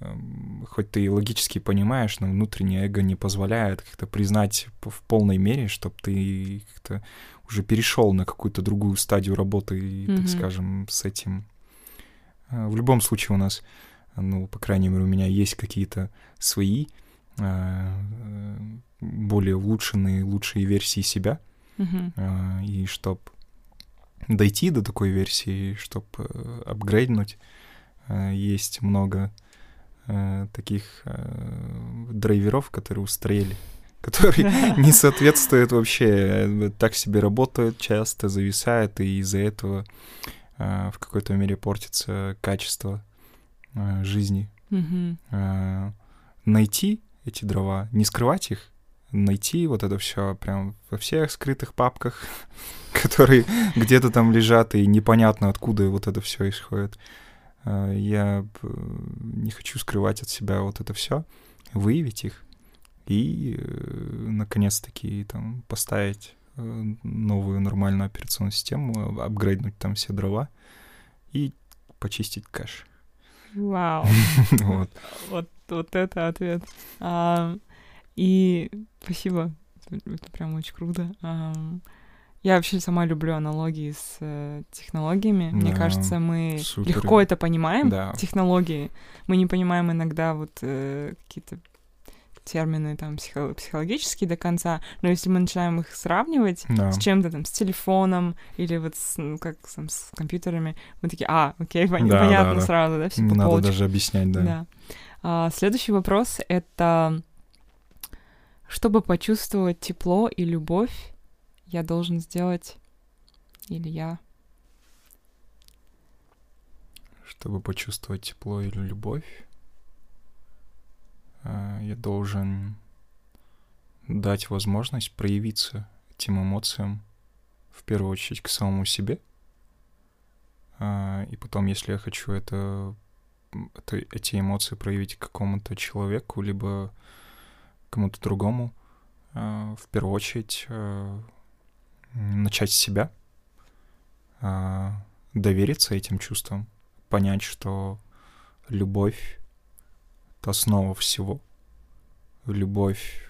эм, хоть ты и логически понимаешь, но внутреннее эго не позволяет как-то признать в полной мере, чтобы ты как-то уже перешел на какую-то другую стадию работы, Мгм. так скажем, с этим. А, В любом случае у нас, ну, по крайней мере, у меня есть какие-то свои а, э, более улучшенные, лучшие версии себя, а, и чтобы дойти до такой версии, чтобы апгрейднуть, а, есть много а, таких а, драйверов, которые устарели, которые не соответствуют вообще, э, так себе работают часто, зависают, и из-за этого в какой-то мере портится качество а, жизни. А, Найти эти дрова, не скрывать их, найти вот это все прям во всех скрытых папках, которые где-то там лежат, и непонятно, откуда вот это все исходит. А, Я э, не хочу скрывать от себя вот это все, выявить их и, э, наконец-таки, там, поставить э, новую нормальную операционную систему, апгрейднуть там все дрова и почистить кэш. Вау. Вот. Вот, вот это ответ. А, и спасибо. Это прям очень круто. Ам, я вообще сама люблю аналогии с э, технологиями. Мне Да, кажется, мы супер. легко это понимаем, Да. технологии. Мы не понимаем иногда вот э, какие-то термины там психо- психологические до конца, но если мы начинаем их сравнивать Да. с чем-то там, с телефоном или вот с, ну, как там, с компьютерами, мы такие, а, окей, пон- Да, понятно да, да. сразу, да, все Не по надо полочкам. даже объяснять, да. Да. А, следующий вопрос — это чтобы почувствовать тепло и любовь, я должен сделать или я? Чтобы почувствовать тепло или любовь, я должен дать возможность проявиться этим эмоциям, в первую очередь к самому себе. А, И потом, если я хочу это это, эти эмоции проявить какому-то человеку, либо кому-то другому, э, в первую очередь э, начать с себя, э, довериться этим чувствам, понять, что любовь — это основа всего. Любовь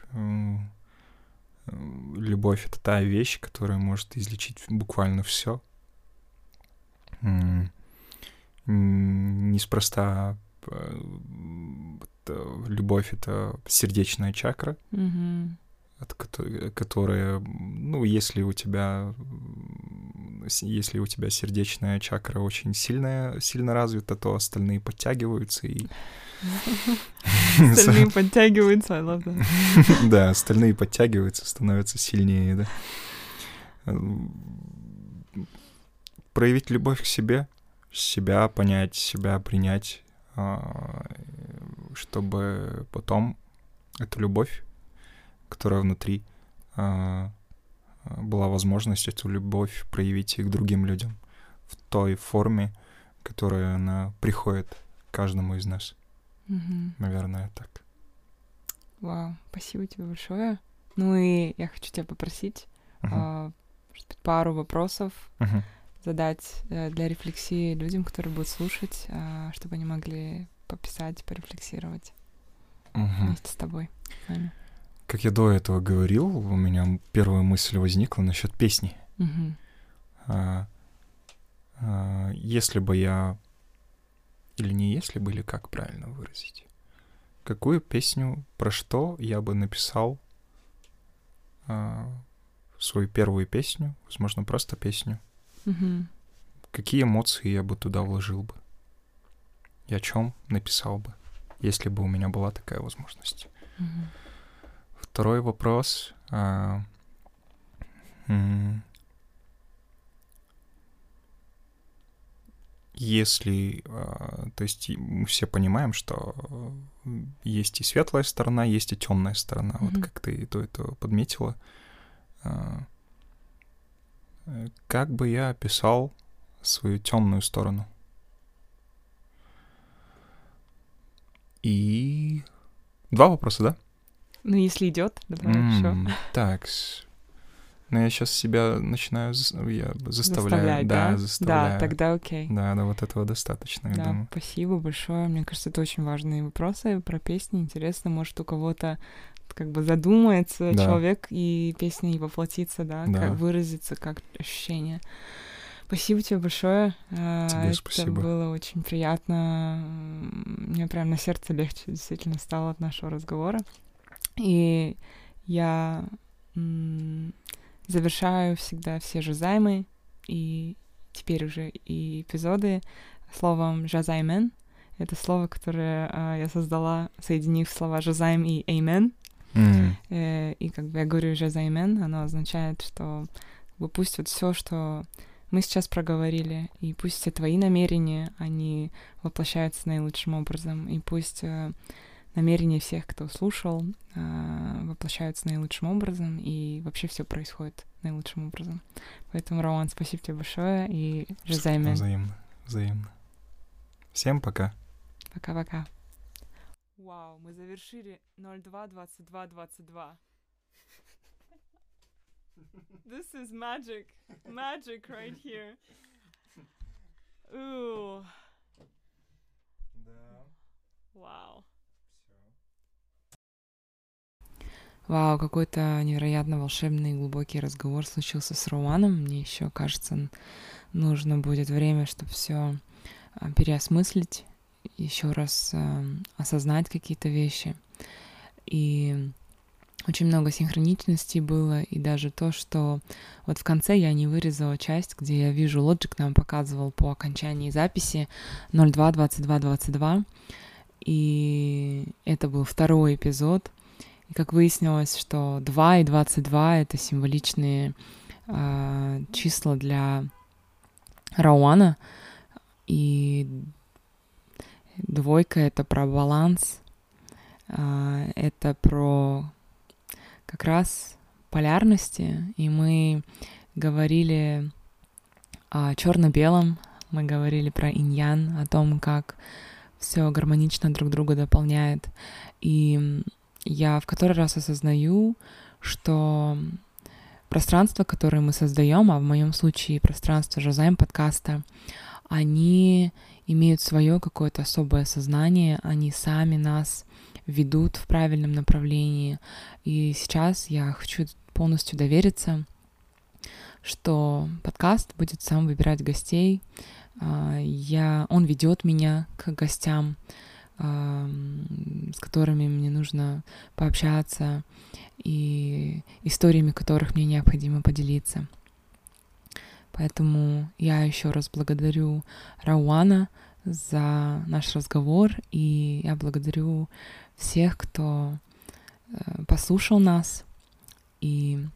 любовь — это та вещь, которая может излечить буквально все. Неспроста э, любовь — это сердечная чакра, mm-hmm. от которая, ну, если у тебя если у тебя сердечная чакра очень сильная, сильно развита, то остальные подтягиваются и Остальные подтягиваются, I love that. Да, остальные подтягиваются, становятся сильнее, да. Проявить любовь к себе, себя понять, себя принять, а, чтобы потом эту любовь, которая внутри, а, была возможность эту любовь проявить и к другим людям в той форме, которая она приходит каждому из нас. Угу. Наверное, так. Вау, спасибо тебе большое. Ну и я хочу тебя попросить uh-huh. а, пару вопросов uh-huh. задать а, для рефлексии людям, которые будут слушать, а, чтобы они могли пописать, порефлексировать uh-huh. вместе с тобой. С как я до этого говорил, у меня первая мысль возникла насчет песни. Uh-huh. А, а, если бы я или не если бы, или как правильно выразить? Какую песню, про что я бы написал э, свою первую песню, возможно, просто песню? Угу. Какие эмоции я бы туда вложил бы? И о чем написал бы, если бы у меня была такая возможность? Угу. Второй вопрос. Э, если, а, то есть мы все понимаем, что есть и светлая сторона, есть и темная сторона. Mm-hmm. Вот как ты то это подметила. А, как бы я описал свою темную сторону? И два вопроса, да? Ну, если идет, давай mm, еще. Так, но я сейчас себя начинаю я заставляю. Заставлять, да, да? заставляю. Да, тогда окей. Да, да, вот этого достаточно, я да, думаю. Спасибо большое. Мне кажется, это очень важные вопросы про песни. Интересно, может, у кого-то как бы задумается да. человек, и песня и воплотится, да, да, как выразится, как ощущение. Спасибо тебе большое. А, тебе Это спасибо. было очень приятно. Мне прям на сердце легче действительно стало от нашего разговора. И я завершаю всегда все же займы и теперь уже и эпизоды словом «жазаймен». Это слово, которое а, я создала, соединив слова «жазайм» и «эймен». Mm. Э, и как бы я говорю «жазаймен», оно означает, что как бы, пусть вот все, что мы сейчас проговорили, и пусть все твои намерения, они воплощаются наилучшим образом, и пусть э, намерения всех, кто слушал, а, воплощаются наилучшим образом, и вообще все происходит наилучшим образом. Поэтому, Роман, спасибо тебе большое, и Жизайме. Взаимно, взаимно. Всем пока. Пока-пока. Вау, мы завершили 02-22-22. This is magic. Magic right here. Ooh. Да. Вау. Вау, какой-то невероятно волшебный и глубокий разговор случился с Руаном. Мне еще кажется, нужно будет время, чтобы все а, переосмыслить, еще раз э, осознать какие-то вещи. И очень много синхроничностей было, и даже то, что вот в конце я не вырезала часть, где я вижу, Logic нам показывал по окончании записи 02.22.22, и это был второй эпизод, и как выяснилось, что 2 и 22 — это символичные э, числа для Рауана, и двойка — это про баланс, э, это про как раз полярности, и мы говорили о черно-белом, мы говорили про иньян, о том, как все гармонично друг друга дополняет. И я в который раз осознаю, что пространство, которое мы создаем, а в моем случае пространство Жозайм подкаста, они имеют свое какое-то особое сознание, они сами нас ведут в правильном направлении. И сейчас я хочу полностью довериться, что подкаст будет сам выбирать гостей. А, я, он ведет меня к гостям, с которыми мне нужно пообщаться и историями которых мне необходимо поделиться. Поэтому я еще раз благодарю Рауана за наш разговор, и я благодарю всех, кто э, послушал нас, и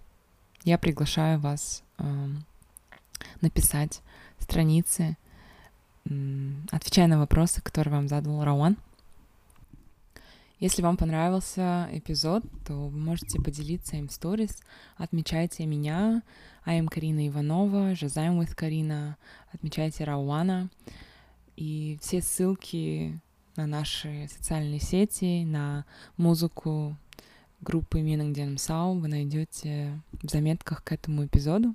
я приглашаю вас написать страницы, отвечая на вопросы, которые вам задал Рауан. Если вам понравился эпизод, то вы можете поделиться им в сторис. Отмечайте меня, I am Карина Иванова, Жазаем with Карина. Отмечайте Рауана. И все ссылки на наши социальные сети, на музыку группы Минангден Сау вы найдете в заметках к этому эпизоду.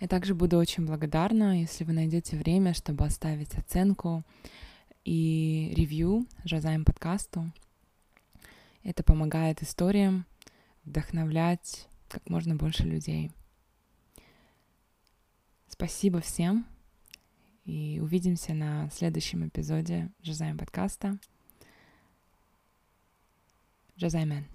Я также буду очень благодарна, если вы найдете время, чтобы оставить оценку и ревью Жазаем подкасту. Это помогает историям вдохновлять как можно больше людей. Спасибо всем. И увидимся на следующем эпизоде Жазайм подкаста. Жазаймен.